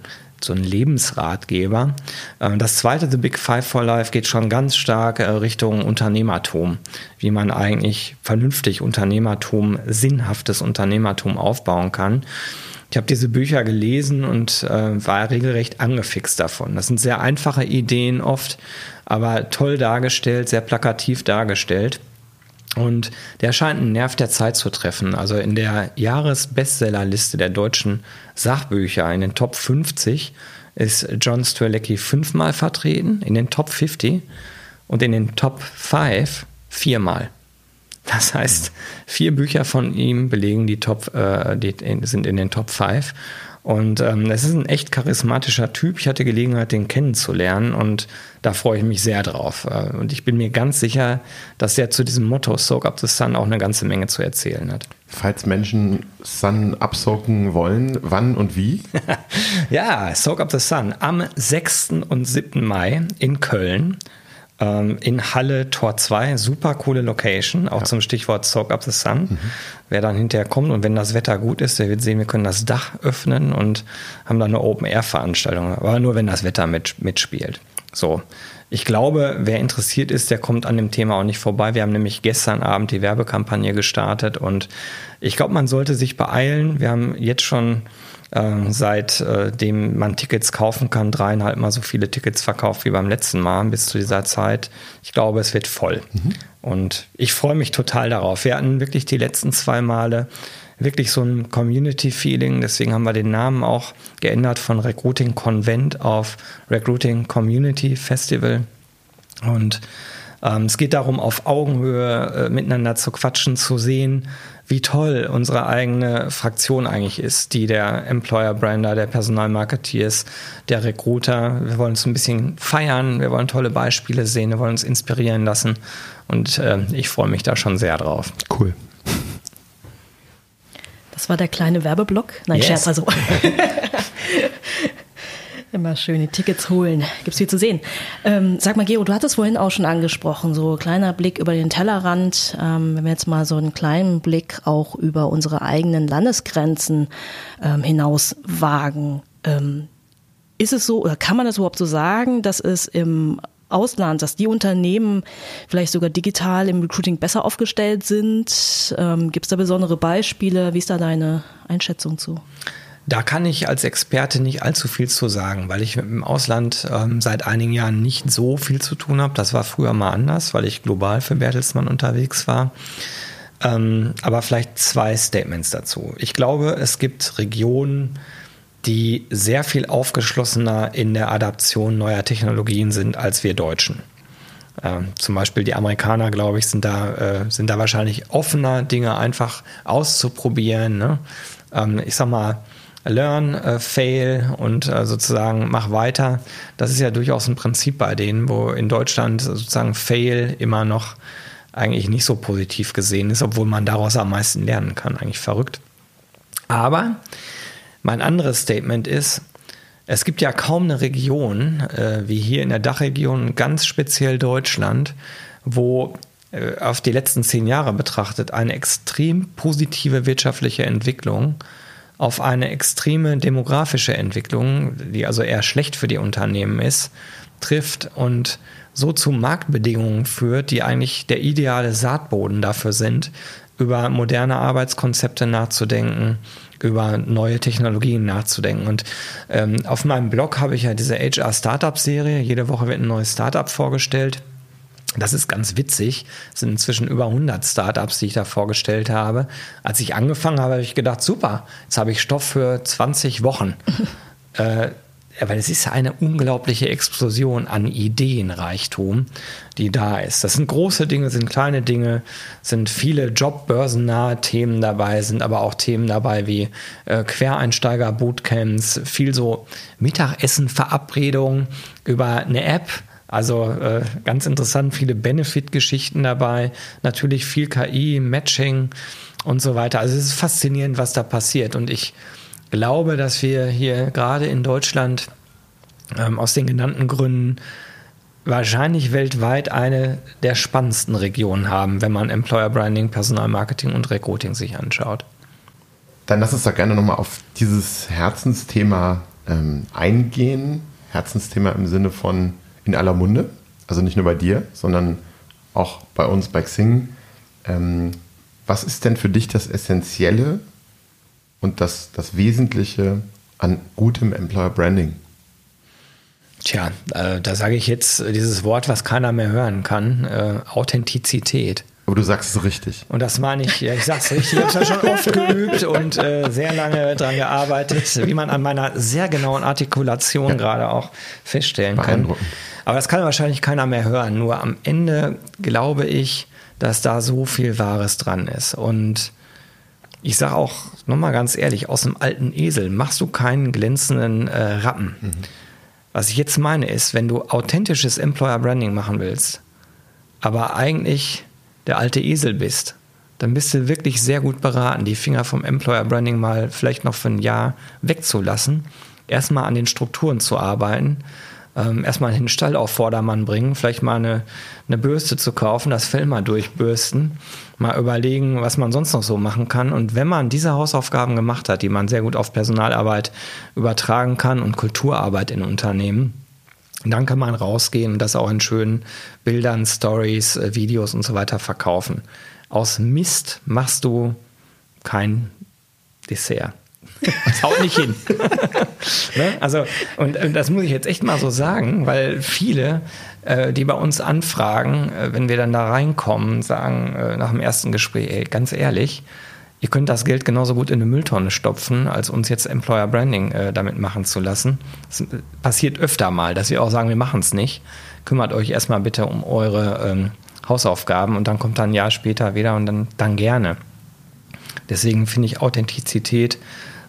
so ein Lebensratgeber. Äh, das zweite, The Big Five for Life, geht schon ganz stark äh, Richtung Unternehmertum, wie man eigentlich vernünftig Unternehmertum, sinnhaftes Unternehmertum aufbauen kann. Ich habe diese Bücher gelesen und äh, war regelrecht angefixt davon. Das sind sehr einfache Ideen oft, aber toll dargestellt, sehr plakativ dargestellt. Und der scheint einen Nerv der Zeit zu treffen. Also in der Jahresbestsellerliste der deutschen Sachbücher, in den Top 50, ist John Strzelecki fünfmal vertreten, in den Top 50 und in den Top 5 viermal. Das heißt, vier Bücher von ihm belegen die Top, äh, die sind in den Top 5. Und ähm, es ist ein echt charismatischer Typ. Ich hatte Gelegenheit, den kennenzulernen und da freue ich mich sehr drauf. Äh, und ich bin mir ganz sicher, dass er zu diesem Motto Soak Up the Sun auch eine ganze Menge zu erzählen hat.
Falls Menschen Sun absoaken wollen, wann und wie?
ja, Soak Up the Sun am 6. und 7. Mai in Köln in Halle Tor 2, super coole Location, auch ja. zum Stichwort Soak Up the Sun. Mhm. Wer dann hinterher kommt und wenn das Wetter gut ist, der wird sehen, wir können das Dach öffnen und haben dann eine Open-Air-Veranstaltung, aber nur wenn das Wetter mit, mitspielt. So. Ich glaube, wer interessiert ist, der kommt an dem Thema auch nicht vorbei. Wir haben nämlich gestern Abend die Werbekampagne gestartet und ich glaube, man sollte sich beeilen. Wir haben jetzt schon äh, seitdem äh, man Tickets kaufen kann, dreieinhalb Mal so viele Tickets verkauft wie beim letzten Mal bis zu dieser Zeit. Ich glaube, es wird voll. Mhm. Und ich freue mich total darauf. Wir hatten wirklich die letzten zwei Male wirklich so ein Community-Feeling. Deswegen haben wir den Namen auch geändert von Recruiting Convent auf Recruiting Community Festival. Und ähm, es geht darum, auf Augenhöhe äh, miteinander zu quatschen, zu sehen, wie toll unsere eigene Fraktion eigentlich ist, die der Employer Brander, der Personalmarketeers, der Recruiter. Wir wollen uns ein bisschen feiern, wir wollen tolle Beispiele sehen, wir wollen uns inspirieren lassen und äh, ich freue mich da schon sehr drauf.
Cool.
Das war der kleine Werbeblock. Nein, yes. Scherz, also. Immer schön die Tickets holen. Gibt's viel zu sehen. Ähm, sag mal, Gero, du hattest vorhin auch schon angesprochen, so kleiner Blick über den Tellerrand. Ähm, wenn wir jetzt mal so einen kleinen Blick auch über unsere eigenen Landesgrenzen ähm, hinaus wagen. Ähm, ist es so, oder kann man das überhaupt so sagen, dass es im Ausland, dass die Unternehmen vielleicht sogar digital im Recruiting besser aufgestellt sind? Ähm, Gibt es da besondere Beispiele? Wie ist da deine Einschätzung zu?
Da kann ich als Experte nicht allzu viel zu sagen, weil ich mit dem Ausland ähm, seit einigen Jahren nicht so viel zu tun habe. Das war früher mal anders, weil ich global für Bertelsmann unterwegs war. Ähm, aber vielleicht zwei Statements dazu. Ich glaube, es gibt Regionen, die sehr viel aufgeschlossener in der Adaption neuer Technologien sind als wir Deutschen. Ähm, zum Beispiel die Amerikaner, glaube ich, sind da, äh, sind da wahrscheinlich offener, Dinge einfach auszuprobieren. Ne? Ähm, ich sag mal, Learn, äh, Fail und äh, sozusagen mach weiter. Das ist ja durchaus ein Prinzip bei denen, wo in Deutschland sozusagen Fail immer noch eigentlich nicht so positiv gesehen ist, obwohl man daraus am meisten lernen kann. Eigentlich verrückt. Aber mein anderes Statement ist, es gibt ja kaum eine Region, äh, wie hier in der Dachregion, ganz speziell Deutschland, wo äh, auf die letzten zehn Jahre betrachtet eine extrem positive wirtschaftliche Entwicklung auf eine extreme demografische Entwicklung, die also eher schlecht für die Unternehmen ist, trifft und so zu Marktbedingungen führt, die eigentlich der ideale Saatboden dafür sind, über moderne Arbeitskonzepte nachzudenken, über neue Technologien nachzudenken. Und ähm, auf meinem Blog habe ich ja diese HR Startup Serie. Jede Woche wird ein neues Startup vorgestellt. Das ist ganz witzig. Es sind inzwischen über 100 Startups, die ich da vorgestellt habe. Als ich angefangen habe, habe ich gedacht, super, jetzt habe ich Stoff für 20 Wochen. äh, weil es ist eine unglaubliche Explosion an Ideenreichtum, die da ist. Das sind große Dinge, sind kleine Dinge, sind viele jobbörsennahe Themen dabei, sind aber auch Themen dabei wie äh, Quereinsteiger-Bootcamps, viel so Mittagessen-Verabredungen über eine App, also äh, ganz interessant, viele Benefit-Geschichten dabei, natürlich viel KI, Matching und so weiter. Also es ist faszinierend, was da passiert. Und ich glaube, dass wir hier gerade in Deutschland ähm, aus den genannten Gründen wahrscheinlich weltweit eine der spannendsten Regionen haben, wenn man Employer Branding, Personalmarketing und Recruiting sich anschaut.
Dann lass uns doch gerne nochmal auf dieses Herzensthema ähm, eingehen. Herzensthema im Sinne von in aller Munde. Also nicht nur bei dir, sondern auch bei uns bei Xing. Ähm, was ist denn für dich das Essentielle und das, das Wesentliche an gutem Employer Branding?
Tja, äh, da sage ich jetzt dieses Wort, was keiner mehr hören kann, äh, Authentizität.
Aber du sagst es richtig.
Und das meine ich, ja, ich sag's richtig. Ich habe es ja schon oft geübt und äh, sehr lange daran gearbeitet, wie man an meiner sehr genauen Artikulation ja. gerade auch feststellen kann. Aber das kann wahrscheinlich keiner mehr hören. Nur am Ende glaube ich, dass da so viel Wahres dran ist. Und ich sage auch nochmal ganz ehrlich, aus dem alten Esel machst du keinen glänzenden äh, Rappen. Mhm. Was ich jetzt meine ist, wenn du authentisches Employer Branding machen willst, aber eigentlich der alte Esel bist, dann bist du wirklich sehr gut beraten, die Finger vom Employer Branding mal vielleicht noch für ein Jahr wegzulassen, erstmal an den Strukturen zu arbeiten, ähm, erstmal den Stall auf Vordermann bringen, vielleicht mal eine, eine Bürste zu kaufen, das Fell mal durchbürsten, mal überlegen, was man sonst noch so machen kann. Und wenn man diese Hausaufgaben gemacht hat, die man sehr gut auf Personalarbeit übertragen kann und Kulturarbeit in Unternehmen, dann kann man rausgehen und das auch in schönen Bildern, Stories, äh, Videos und so weiter verkaufen. Aus Mist machst du kein Dessert. Das haut nicht hin. ne? Also, und, und, das muss ich jetzt echt mal so sagen, weil viele, äh, die bei uns anfragen, äh, wenn wir dann da reinkommen, sagen äh, nach dem ersten Gespräch, ey, ganz ehrlich, ihr könnt das Geld genauso gut in eine Mülltonne stopfen, als uns jetzt Employer Branding äh, damit machen zu lassen. Das passiert öfter mal, dass wir auch sagen, wir machen es nicht. Kümmert euch erstmal bitte um eure ähm, Hausaufgaben und dann kommt dann ein Jahr später wieder und dann, dann gerne. Deswegen finde ich Authentizität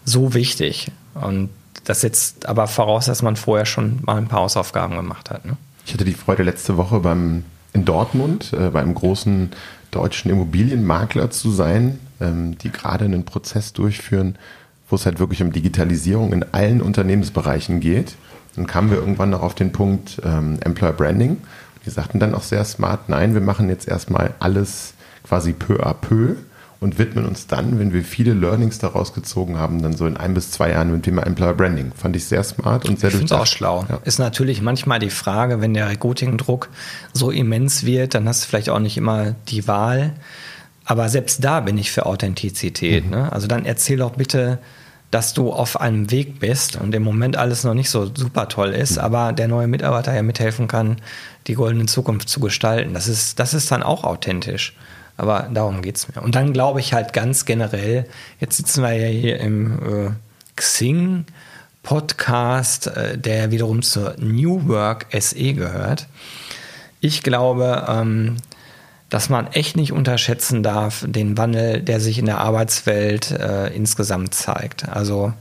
so wichtig. Und das setzt aber voraus, dass man vorher schon mal ein paar Hausaufgaben gemacht hat. Ne?
Ich hatte die Freude letzte Woche beim, in Dortmund äh, bei einem großen deutschen Immobilienmakler zu sein, ähm, die gerade einen Prozess durchführen, wo es halt wirklich um Digitalisierung in allen Unternehmensbereichen geht. Dann kamen wir irgendwann noch auf den Punkt ähm, Employer Branding. Die sagten dann auch sehr smart, nein, wir machen jetzt erstmal alles quasi peu à peu und widmen uns dann, wenn wir viele Learnings daraus gezogen haben, dann so in ein bis zwei Jahren mit dem Thema Employer Branding. Fand ich sehr smart und sehr
Ich finde auch schlau. Ja. Ist natürlich manchmal die Frage, wenn der Recruiting-Druck so immens wird, dann hast du vielleicht auch nicht immer die Wahl. Aber selbst da bin ich für Authentizität. Mhm. Ne? Also dann erzähl doch bitte, dass du auf einem Weg bist und im Moment alles noch nicht so super toll ist, mhm. aber der neue Mitarbeiter ja mithelfen kann, die goldene Zukunft zu gestalten. Das ist, das ist dann auch authentisch. Aber darum geht es mir. Und dann glaube ich halt ganz generell, jetzt sitzen wir ja hier im äh, Xing Podcast, äh, der wiederum zur New Work SE gehört. Ich glaube, ähm, dass man echt nicht unterschätzen darf, den Wandel, der sich in der Arbeitswelt äh, insgesamt zeigt. Also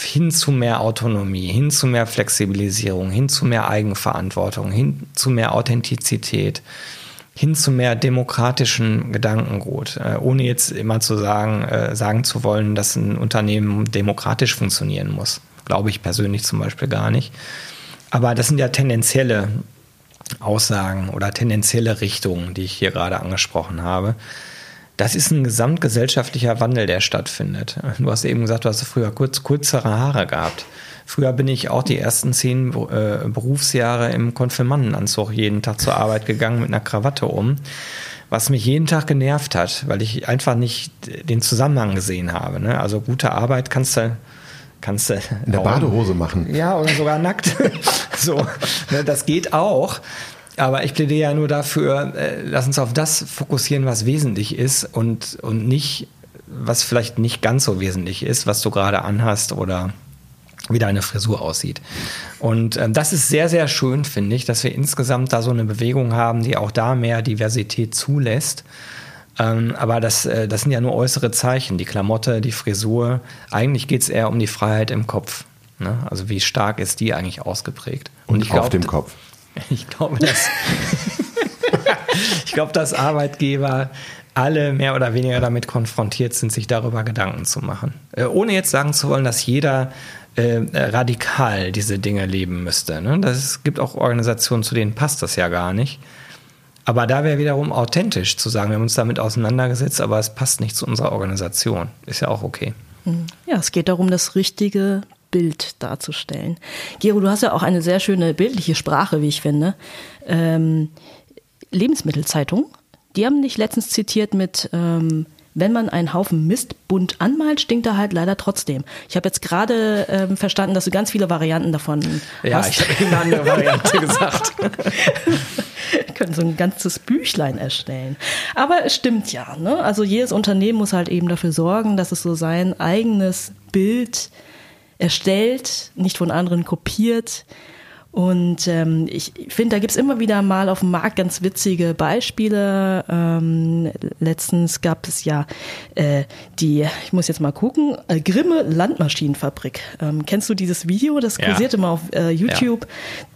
hin zu mehr Autonomie, hin zu mehr Flexibilisierung, hin zu mehr Eigenverantwortung, hin zu mehr Authentizität hin zu mehr demokratischen Gedankengut, äh, ohne jetzt immer zu sagen, äh, sagen zu wollen, dass ein Unternehmen demokratisch funktionieren muss. Glaube ich persönlich zum Beispiel gar nicht. Aber das sind ja tendenzielle Aussagen oder tendenzielle Richtungen, die ich hier gerade angesprochen habe. Das ist ein gesamtgesellschaftlicher Wandel, der stattfindet. Du hast eben gesagt, du hast früher kurz, kürzere Haare gehabt. Früher bin ich auch die ersten zehn äh, Berufsjahre im Konfirmandenanzug jeden Tag zur Arbeit gegangen mit einer Krawatte um, was mich jeden Tag genervt hat, weil ich einfach nicht den Zusammenhang gesehen habe. Ne? Also gute Arbeit kannst du kannst du
in der Badehose machen.
Ja, oder sogar nackt. so, ne, das geht auch. Aber ich plädiere ja nur dafür, äh, lass uns auf das fokussieren, was wesentlich ist und, und nicht, was vielleicht nicht ganz so wesentlich ist, was du gerade anhast oder wie deine Frisur aussieht. Und ähm, das ist sehr, sehr schön, finde ich, dass wir insgesamt da so eine Bewegung haben, die auch da mehr Diversität zulässt. Ähm, aber das, äh, das sind ja nur äußere Zeichen, die Klamotte, die Frisur. Eigentlich geht es eher um die Freiheit im Kopf. Ne? Also wie stark ist die eigentlich ausgeprägt?
Und, Und ich auf glaub, dem Kopf.
Ich glaube, dass, ich glaube, dass Arbeitgeber alle mehr oder weniger damit konfrontiert sind, sich darüber Gedanken zu machen. Äh, ohne jetzt sagen zu wollen, dass jeder äh, radikal diese Dinge leben müsste. Ne? Das, es gibt auch Organisationen, zu denen passt das ja gar nicht. Aber da wäre wiederum authentisch zu sagen, wir haben uns damit auseinandergesetzt, aber es passt nicht zu unserer Organisation. Ist ja auch okay.
Hm. Ja, es geht darum, das richtige Bild darzustellen. Gero, du hast ja auch eine sehr schöne bildliche Sprache, wie ich finde. Ähm, Lebensmittelzeitung, die haben dich letztens zitiert mit ähm, wenn man einen Haufen Mist bunt anmalt, stinkt er halt leider trotzdem. Ich habe jetzt gerade ähm, verstanden, dass du ganz viele Varianten davon
ja, hast. Ja, ich habe eine andere Variante gesagt.
Wir können so ein ganzes Büchlein erstellen. Aber es stimmt ja. Ne? Also jedes Unternehmen muss halt eben dafür sorgen, dass es so sein eigenes Bild erstellt, nicht von anderen kopiert und ähm, ich finde, da gibt's immer wieder mal auf dem Markt ganz witzige Beispiele. Ähm, letztens gab es ja äh, die, ich muss jetzt mal gucken, äh, Grimme Landmaschinenfabrik. Ähm, kennst du dieses Video? Das kursiert ja. immer auf äh, YouTube.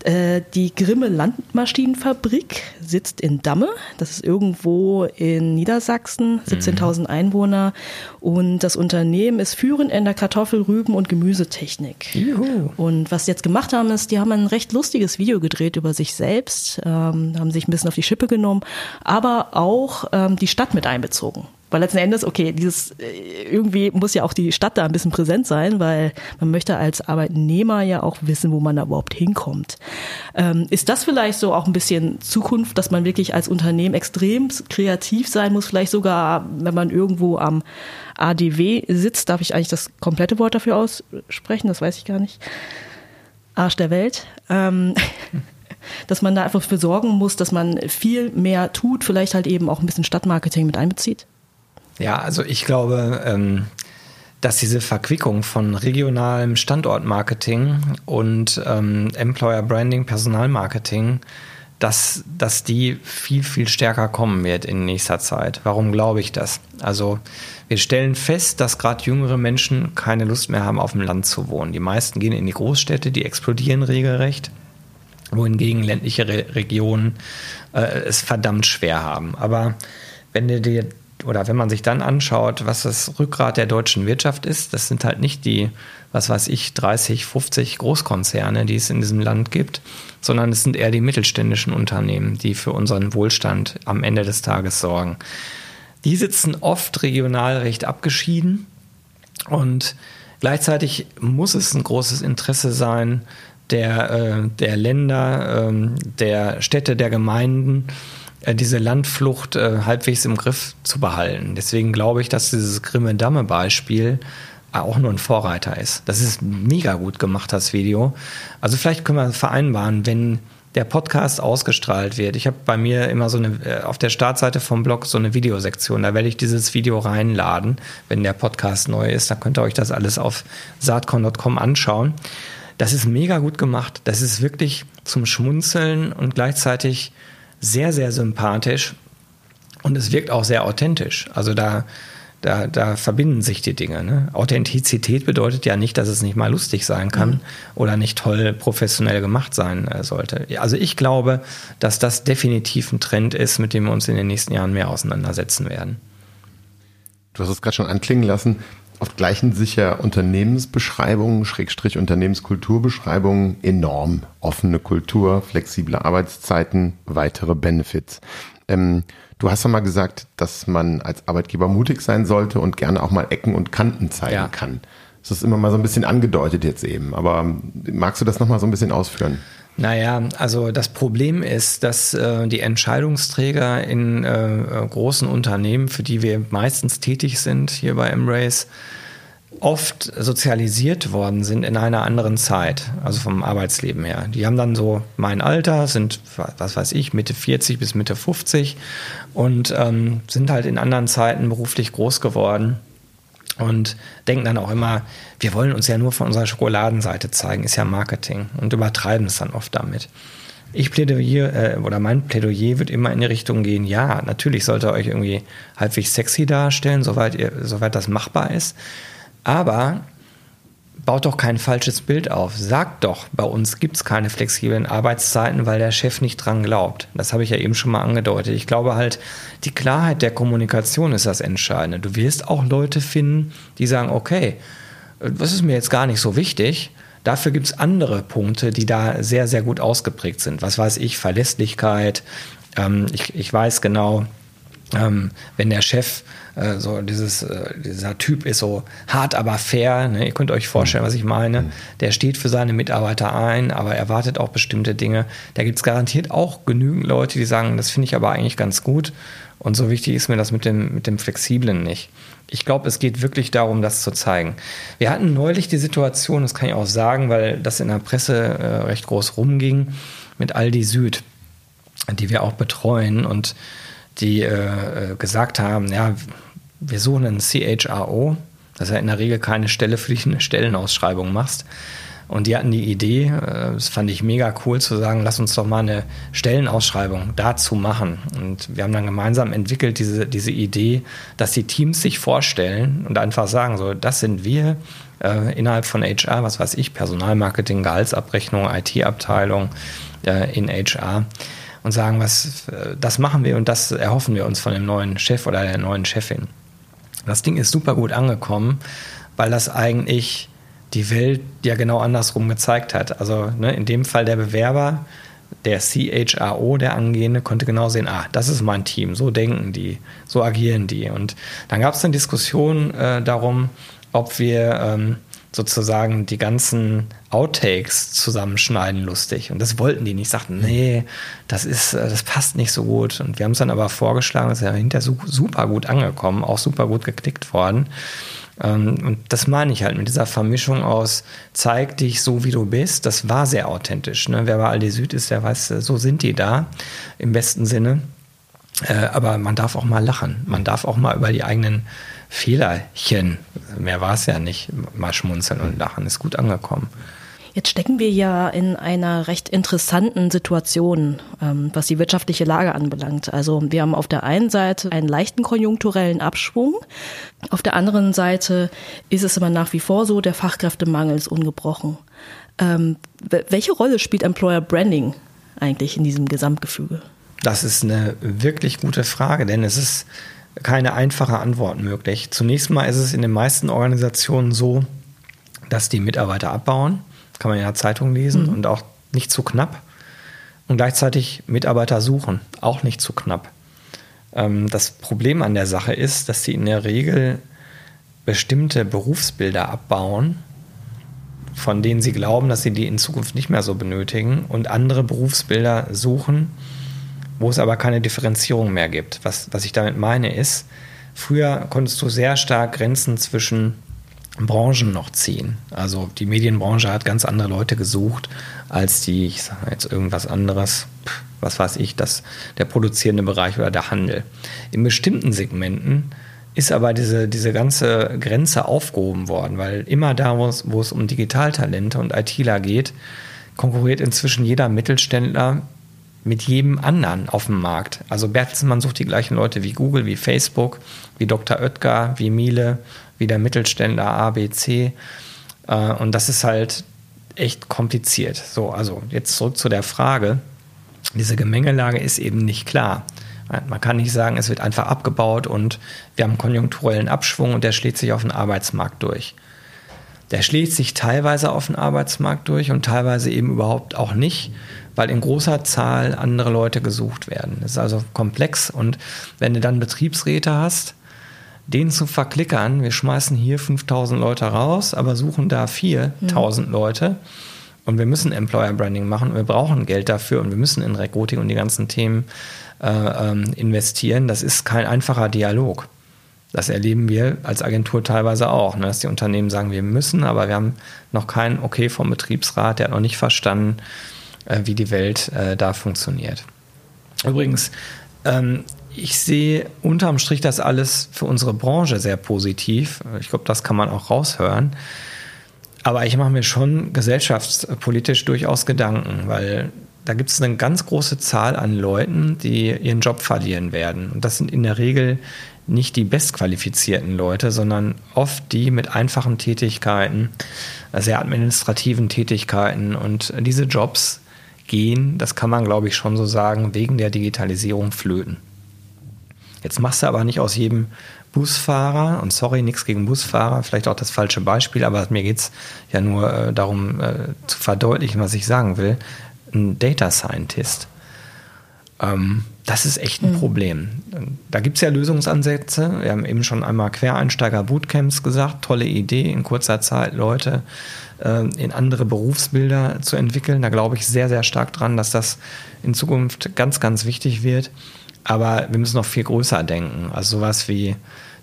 Ja. Äh, die Grimme Landmaschinenfabrik sitzt in Damme. Das ist irgendwo in Niedersachsen, 17.000 mhm. Einwohner. Und das Unternehmen ist führend in der Kartoffel-, Rüben- und Gemüsetechnik. Juhu. Und was sie jetzt gemacht haben, ist, die haben ein recht lustiges Video gedreht über sich selbst, ähm, haben sich ein bisschen auf die Schippe genommen, aber auch ähm, die Stadt mit einbezogen. Weil letzten Endes, okay, dieses äh, irgendwie muss ja auch die Stadt da ein bisschen präsent sein, weil man möchte als Arbeitnehmer ja auch wissen, wo man da überhaupt hinkommt. Ähm, ist das vielleicht so auch ein bisschen Zukunft, dass man wirklich als Unternehmen extrem kreativ sein muss, vielleicht sogar, wenn man irgendwo am ADW sitzt, darf ich eigentlich das komplette Wort dafür aussprechen, das weiß ich gar nicht. Arsch der Welt. Ähm, dass man da einfach für sorgen muss, dass man viel mehr tut, vielleicht halt eben auch ein bisschen Stadtmarketing mit einbezieht?
Ja, also ich glaube, ähm, dass diese Verquickung von regionalem Standortmarketing und ähm, Employer Branding, Personalmarketing, dass, dass die viel, viel stärker kommen wird in nächster Zeit. Warum glaube ich das? Also wir stellen fest, dass gerade jüngere Menschen keine Lust mehr haben, auf dem Land zu wohnen. Die meisten gehen in die Großstädte, die explodieren regelrecht, wohingegen ländliche Re Regionen äh, es verdammt schwer haben. Aber wenn du dir oder wenn man sich dann anschaut, was das Rückgrat der deutschen Wirtschaft ist, das sind halt nicht die, was weiß ich, 30, 50 Großkonzerne, die es in diesem Land gibt, sondern es sind eher die mittelständischen Unternehmen, die für unseren Wohlstand am Ende des Tages sorgen. Die sitzen oft regional recht abgeschieden und gleichzeitig muss es ein großes Interesse sein der, äh, der Länder, äh, der Städte, der Gemeinden, äh, diese Landflucht äh, halbwegs im Griff zu behalten. Deswegen glaube ich, dass dieses Grimme-Damme-Beispiel auch nur ein Vorreiter ist. Das ist mega gut gemacht, das Video. Also vielleicht können wir vereinbaren, wenn der Podcast ausgestrahlt wird. Ich habe bei mir immer so eine, äh, auf der Startseite vom Blog so eine Videosektion. Da werde ich dieses Video reinladen, wenn der Podcast neu ist. Da könnt ihr euch das alles auf saatcon.com anschauen. Das ist mega gut gemacht. Das ist wirklich zum Schmunzeln und gleichzeitig sehr, sehr sympathisch und es wirkt auch sehr authentisch. Also da, da, da verbinden sich die Dinge. Ne? Authentizität bedeutet ja nicht, dass es nicht mal lustig sein kann mhm. oder nicht toll professionell gemacht sein äh, sollte. Also ich glaube, dass das definitiv ein Trend ist, mit dem wir uns in den nächsten Jahren mehr auseinandersetzen werden.
Du hast es gerade schon anklingen lassen. Oft gleichen sich ja Unternehmensbeschreibungen, Schrägstrich Unternehmenskulturbeschreibungen enorm. Offene Kultur, flexible Arbeitszeiten, weitere Benefits. Ähm, du hast ja mal gesagt, dass man als Arbeitgeber mutig sein sollte und gerne auch mal Ecken und Kanten zeigen ja. kann. Das ist immer mal so ein bisschen angedeutet jetzt eben. Aber magst du das nochmal so ein bisschen ausführen?
Naja, also das Problem ist, dass äh, die Entscheidungsträger in äh, großen Unternehmen, für die wir meistens tätig sind hier bei Embrace, oft sozialisiert worden sind in einer anderen Zeit, also vom Arbeitsleben her. Die haben dann so mein Alter, sind, was weiß ich, Mitte 40 bis Mitte 50 und ähm, sind halt in anderen Zeiten beruflich groß geworden und denken dann auch immer, wir wollen uns ja nur von unserer Schokoladenseite zeigen, ist ja Marketing und übertreiben es dann oft damit. Ich plädiere, äh, oder mein Plädoyer wird immer in die Richtung gehen, ja, natürlich sollte ihr euch irgendwie halbwegs sexy darstellen, soweit, ihr, soweit das machbar ist. Aber baut doch kein falsches Bild auf. Sagt doch, bei uns gibt es keine flexiblen Arbeitszeiten, weil der Chef nicht dran glaubt. Das habe ich ja eben schon mal angedeutet. Ich glaube halt, die Klarheit der Kommunikation ist das Entscheidende. Du wirst auch Leute finden, die sagen, okay, das ist mir jetzt gar nicht so wichtig. Dafür gibt es andere Punkte, die da sehr, sehr gut ausgeprägt sind. Was weiß ich, Verlässlichkeit. Ähm, ich, ich weiß genau, ähm, wenn der Chef äh, so dieses, äh, dieser Typ ist so hart, aber fair, ne? ihr könnt euch vorstellen, was ich meine, mhm. der steht für seine Mitarbeiter ein, aber erwartet auch bestimmte Dinge. Da gibt es garantiert auch genügend Leute, die sagen, das finde ich aber eigentlich ganz gut und so wichtig ist mir das mit dem, mit dem Flexiblen nicht. Ich glaube, es geht wirklich darum, das zu zeigen. Wir hatten neulich die Situation, das kann ich auch sagen, weil das in der Presse äh, recht groß rumging, mit Aldi Süd, die wir auch betreuen und die äh, gesagt haben, ja, wir suchen einen CHRO, das ist ja in der Regel keine Stelle, für die eine Stellenausschreibung machst. Und die hatten die Idee, äh, das fand ich mega cool, zu sagen, lass uns doch mal eine Stellenausschreibung dazu machen. Und wir haben dann gemeinsam entwickelt diese, diese Idee, dass die Teams sich vorstellen und einfach sagen, so, das sind wir äh, innerhalb von HR, was weiß ich, Personalmarketing, Gehaltsabrechnung, IT-Abteilung äh, in HR und sagen, was, äh, das machen wir und das erhoffen wir uns von dem neuen Chef oder der neuen Chefin. Das Ding ist super gut angekommen, weil das eigentlich die Welt ja genau andersrum gezeigt hat. Also ne, in dem Fall der Bewerber der CHRO, der Angehende, konnte genau sehen, ah, das ist mein Team, so denken die, so agieren die. Und dann gab es eine Diskussion äh, darum, ob wir ähm, sozusagen die ganzen Outtakes zusammenschneiden lustig. Und das wollten die nicht, sagten, nee, das ist, äh, das passt nicht so gut. Und wir haben es dann aber vorgeschlagen, das ist ja hinterher super gut angekommen, auch super gut geklickt worden. Ähm, und das meine ich halt mit dieser Vermischung aus, zeig dich so, wie du bist. Das war sehr authentisch. Ne? Wer bei Aldi Süd ist, der weiß, so sind die da im besten Sinne. Äh, aber man darf auch mal lachen. Man darf auch mal über die eigenen Fehlerchen, mehr war es ja nicht, mal schmunzeln und lachen. Ist gut angekommen.
Jetzt stecken wir ja in einer recht interessanten Situation, ähm, was die wirtschaftliche Lage anbelangt. Also wir haben auf der einen Seite einen leichten konjunkturellen Abschwung, auf der anderen Seite ist es aber nach wie vor so, der Fachkräftemangel ist ungebrochen. Ähm, welche Rolle spielt Employer Branding eigentlich in diesem Gesamtgefüge?
Das ist eine wirklich gute Frage, denn es ist keine einfache Antwort möglich. Zunächst mal ist es in den meisten Organisationen so, dass die Mitarbeiter abbauen kann man in der Zeitung lesen mhm. und auch nicht zu knapp. Und gleichzeitig Mitarbeiter suchen, auch nicht zu knapp. Ähm, das Problem an der Sache ist, dass sie in der Regel bestimmte Berufsbilder abbauen, von denen sie glauben, dass sie die in Zukunft nicht mehr so benötigen und andere Berufsbilder suchen, wo es aber keine Differenzierung mehr gibt. Was, was ich damit meine ist, früher konntest du sehr stark Grenzen zwischen Branchen noch ziehen. Also die Medienbranche hat ganz andere Leute gesucht als die, ich sage jetzt irgendwas anderes, was weiß ich, das, der produzierende Bereich oder der Handel. In bestimmten Segmenten ist aber diese, diese ganze Grenze aufgehoben worden, weil immer da, wo es, wo es um Digitaltalente und ITler geht, konkurriert inzwischen jeder Mittelständler mit jedem anderen auf dem Markt. Also Bertelsmann sucht die gleichen Leute wie Google, wie Facebook, wie Dr. Oetker, wie Miele, wie der Mittelständler ABC. Äh, und das ist halt echt kompliziert. So, also jetzt zurück zu der Frage. Diese Gemengelage ist eben nicht klar. Man kann nicht sagen, es wird einfach abgebaut und wir haben konjunkturellen Abschwung und der schlägt sich auf den Arbeitsmarkt durch. Der schlägt sich teilweise auf den Arbeitsmarkt durch und teilweise eben überhaupt auch nicht, weil in großer Zahl andere Leute gesucht werden. Das ist also komplex und wenn du dann Betriebsräte hast, den zu verklickern, wir schmeißen hier 5000 Leute raus, aber suchen da 4000 mhm. Leute und wir müssen Employer Branding machen und wir brauchen Geld dafür und wir müssen in Recruiting und die ganzen Themen äh, ähm, investieren. Das ist kein einfacher Dialog. Das erleben wir als Agentur teilweise auch, ne, dass die Unternehmen sagen, wir müssen, aber wir haben noch kein Okay vom Betriebsrat, der hat noch nicht verstanden, äh, wie die Welt äh, da funktioniert. Übrigens, ähm, ich sehe unterm Strich das alles für unsere Branche sehr positiv. Ich glaube, das kann man auch raushören. Aber ich mache mir schon gesellschaftspolitisch durchaus Gedanken, weil da gibt es eine ganz große Zahl an Leuten, die ihren Job verlieren werden. Und das sind in der Regel nicht die bestqualifizierten Leute, sondern oft die mit einfachen Tätigkeiten, sehr administrativen Tätigkeiten. Und diese Jobs gehen, das kann man glaube ich schon so sagen, wegen der Digitalisierung flöten. Jetzt machst du aber nicht aus jedem Busfahrer, und sorry, nichts gegen Busfahrer, vielleicht auch das falsche Beispiel, aber mir geht es ja nur äh, darum äh, zu verdeutlichen, was ich sagen will, ein Data Scientist. Ähm, das ist echt ein mhm. Problem. Da gibt es ja Lösungsansätze. Wir haben eben schon einmal Quereinsteiger-Bootcamps gesagt. Tolle Idee, in kurzer Zeit Leute äh, in andere Berufsbilder zu entwickeln. Da glaube ich sehr, sehr stark dran, dass das in Zukunft ganz, ganz wichtig wird. Aber wir müssen noch viel größer denken. Also sowas wie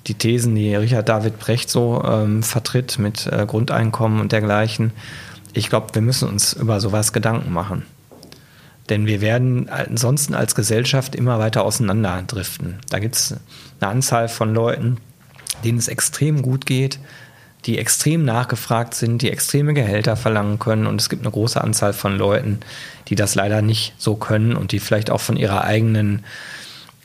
die Thesen, die Richard David Brecht so ähm, vertritt mit äh, Grundeinkommen und dergleichen. Ich glaube, wir müssen uns über sowas Gedanken machen. Denn wir werden ansonsten als Gesellschaft immer weiter auseinanderdriften. Da gibt es eine Anzahl von Leuten, denen es extrem gut geht, die extrem nachgefragt sind, die extreme Gehälter verlangen können. Und es gibt eine große Anzahl von Leuten, die das leider nicht so können und die vielleicht auch von ihrer eigenen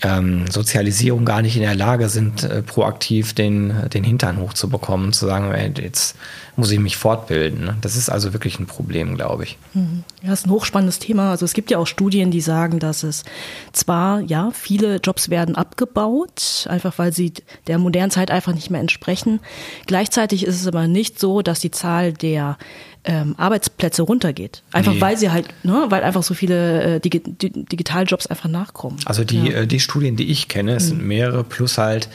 ähm, Sozialisierung gar nicht in der Lage sind, äh, proaktiv den, den Hintern hochzubekommen, zu sagen, ey, jetzt muss ich mich fortbilden. Ne? Das ist also wirklich ein Problem, glaube ich.
Mhm. Ja, das ist ein hochspannendes Thema. Also es gibt ja auch Studien, die sagen, dass es zwar, ja, viele Jobs werden abgebaut, einfach weil sie der modernen Zeit einfach nicht mehr entsprechen. Gleichzeitig ist es aber nicht so, dass die Zahl der ähm, Arbeitsplätze runtergeht. Einfach
Nee.
weil sie halt, ne, weil einfach so viele äh, Digi Di- Digitaljobs einfach nachkommen.
Also die, äh, die Studien, die ich kenne, es sind mehrere, plus halt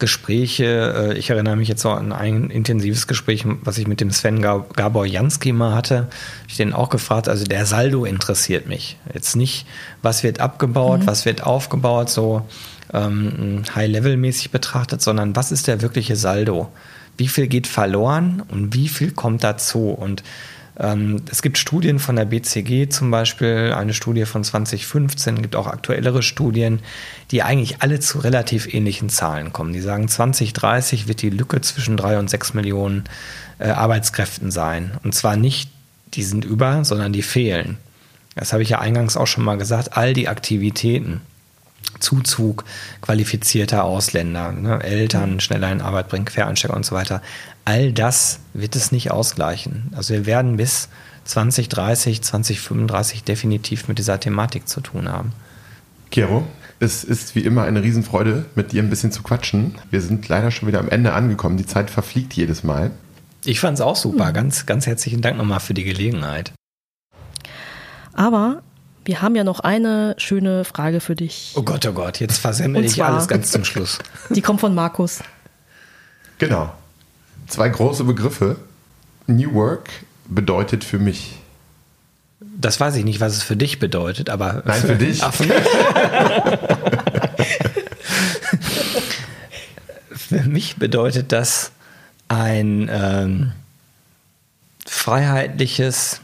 Gespräche. Äh, Ich erinnere mich jetzt so an ein intensives Gespräch, was ich mit dem Sven Gab- Gabor Jansky mal hatte. Ich den auch gefragt, also der Saldo interessiert mich. Jetzt nicht, was wird abgebaut, was wird aufgebaut, so ähm, high-level-mäßig betrachtet, sondern was ist der wirkliche Saldo? Wie viel geht verloren und wie viel kommt dazu? Und ähm, es gibt Studien von der BCG zum Beispiel, eine Studie von 2015, gibt auch aktuellere Studien, die eigentlich alle zu relativ ähnlichen Zahlen kommen. Die sagen, 2030 wird die Lücke zwischen drei und sechs Millionen äh, Arbeitskräften sein. Und zwar nicht, die sind über, sondern die fehlen. Das habe ich ja eingangs auch schon mal gesagt, all die Aktivitäten. Zuzug qualifizierter Ausländer, ne, Eltern schneller in Arbeit bringen, Quereinsteiger und so weiter. All das wird es nicht ausgleichen. Also wir werden bis 2030, 2035 definitiv mit dieser Thematik zu tun haben.
Kero, es ist wie immer eine Riesenfreude, mit dir ein bisschen zu quatschen. Wir sind leider schon wieder am Ende angekommen. Die Zeit verfliegt jedes Mal.
Ich fand es auch super. Ganz, ganz herzlichen Dank nochmal für die Gelegenheit.
Aber wir haben ja noch eine schöne Frage für dich.
Oh Gott, oh Gott, jetzt versemmel ich alles ganz zum Schluss.
Die kommt von Markus.
Genau. Zwei große Begriffe. New Work bedeutet für mich.
Das weiß ich nicht, was es für dich bedeutet, aber.
Nein, für dich.
Ach, für mich. für mich bedeutet das ein ähm, freiheitliches,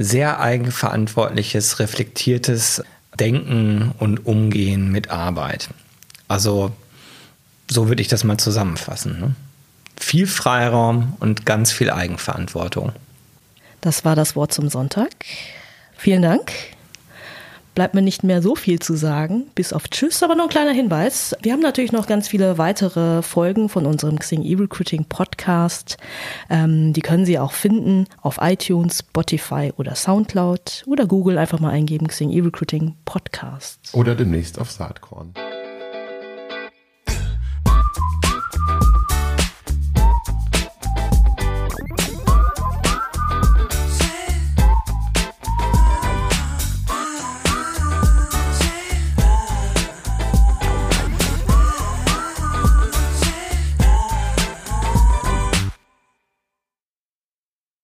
sehr eigenverantwortliches, reflektiertes Denken und Umgehen mit Arbeit. Also so würde ich das mal zusammenfassen. Ne? Viel Freiraum und ganz viel Eigenverantwortung.
Das war das Wort zum Sonntag. Vielen Dank. Bleibt mir nicht mehr so viel zu sagen, bis auf Tschüss, aber noch ein kleiner Hinweis. Wir haben natürlich noch ganz viele weitere Folgen von unserem Xing E-Recruiting Podcast. Ähm, die können Sie auch finden auf iTunes, Spotify oder Soundcloud oder Google einfach mal eingeben Xing E-Recruiting Podcast.
Oder demnächst auf Saatkorn.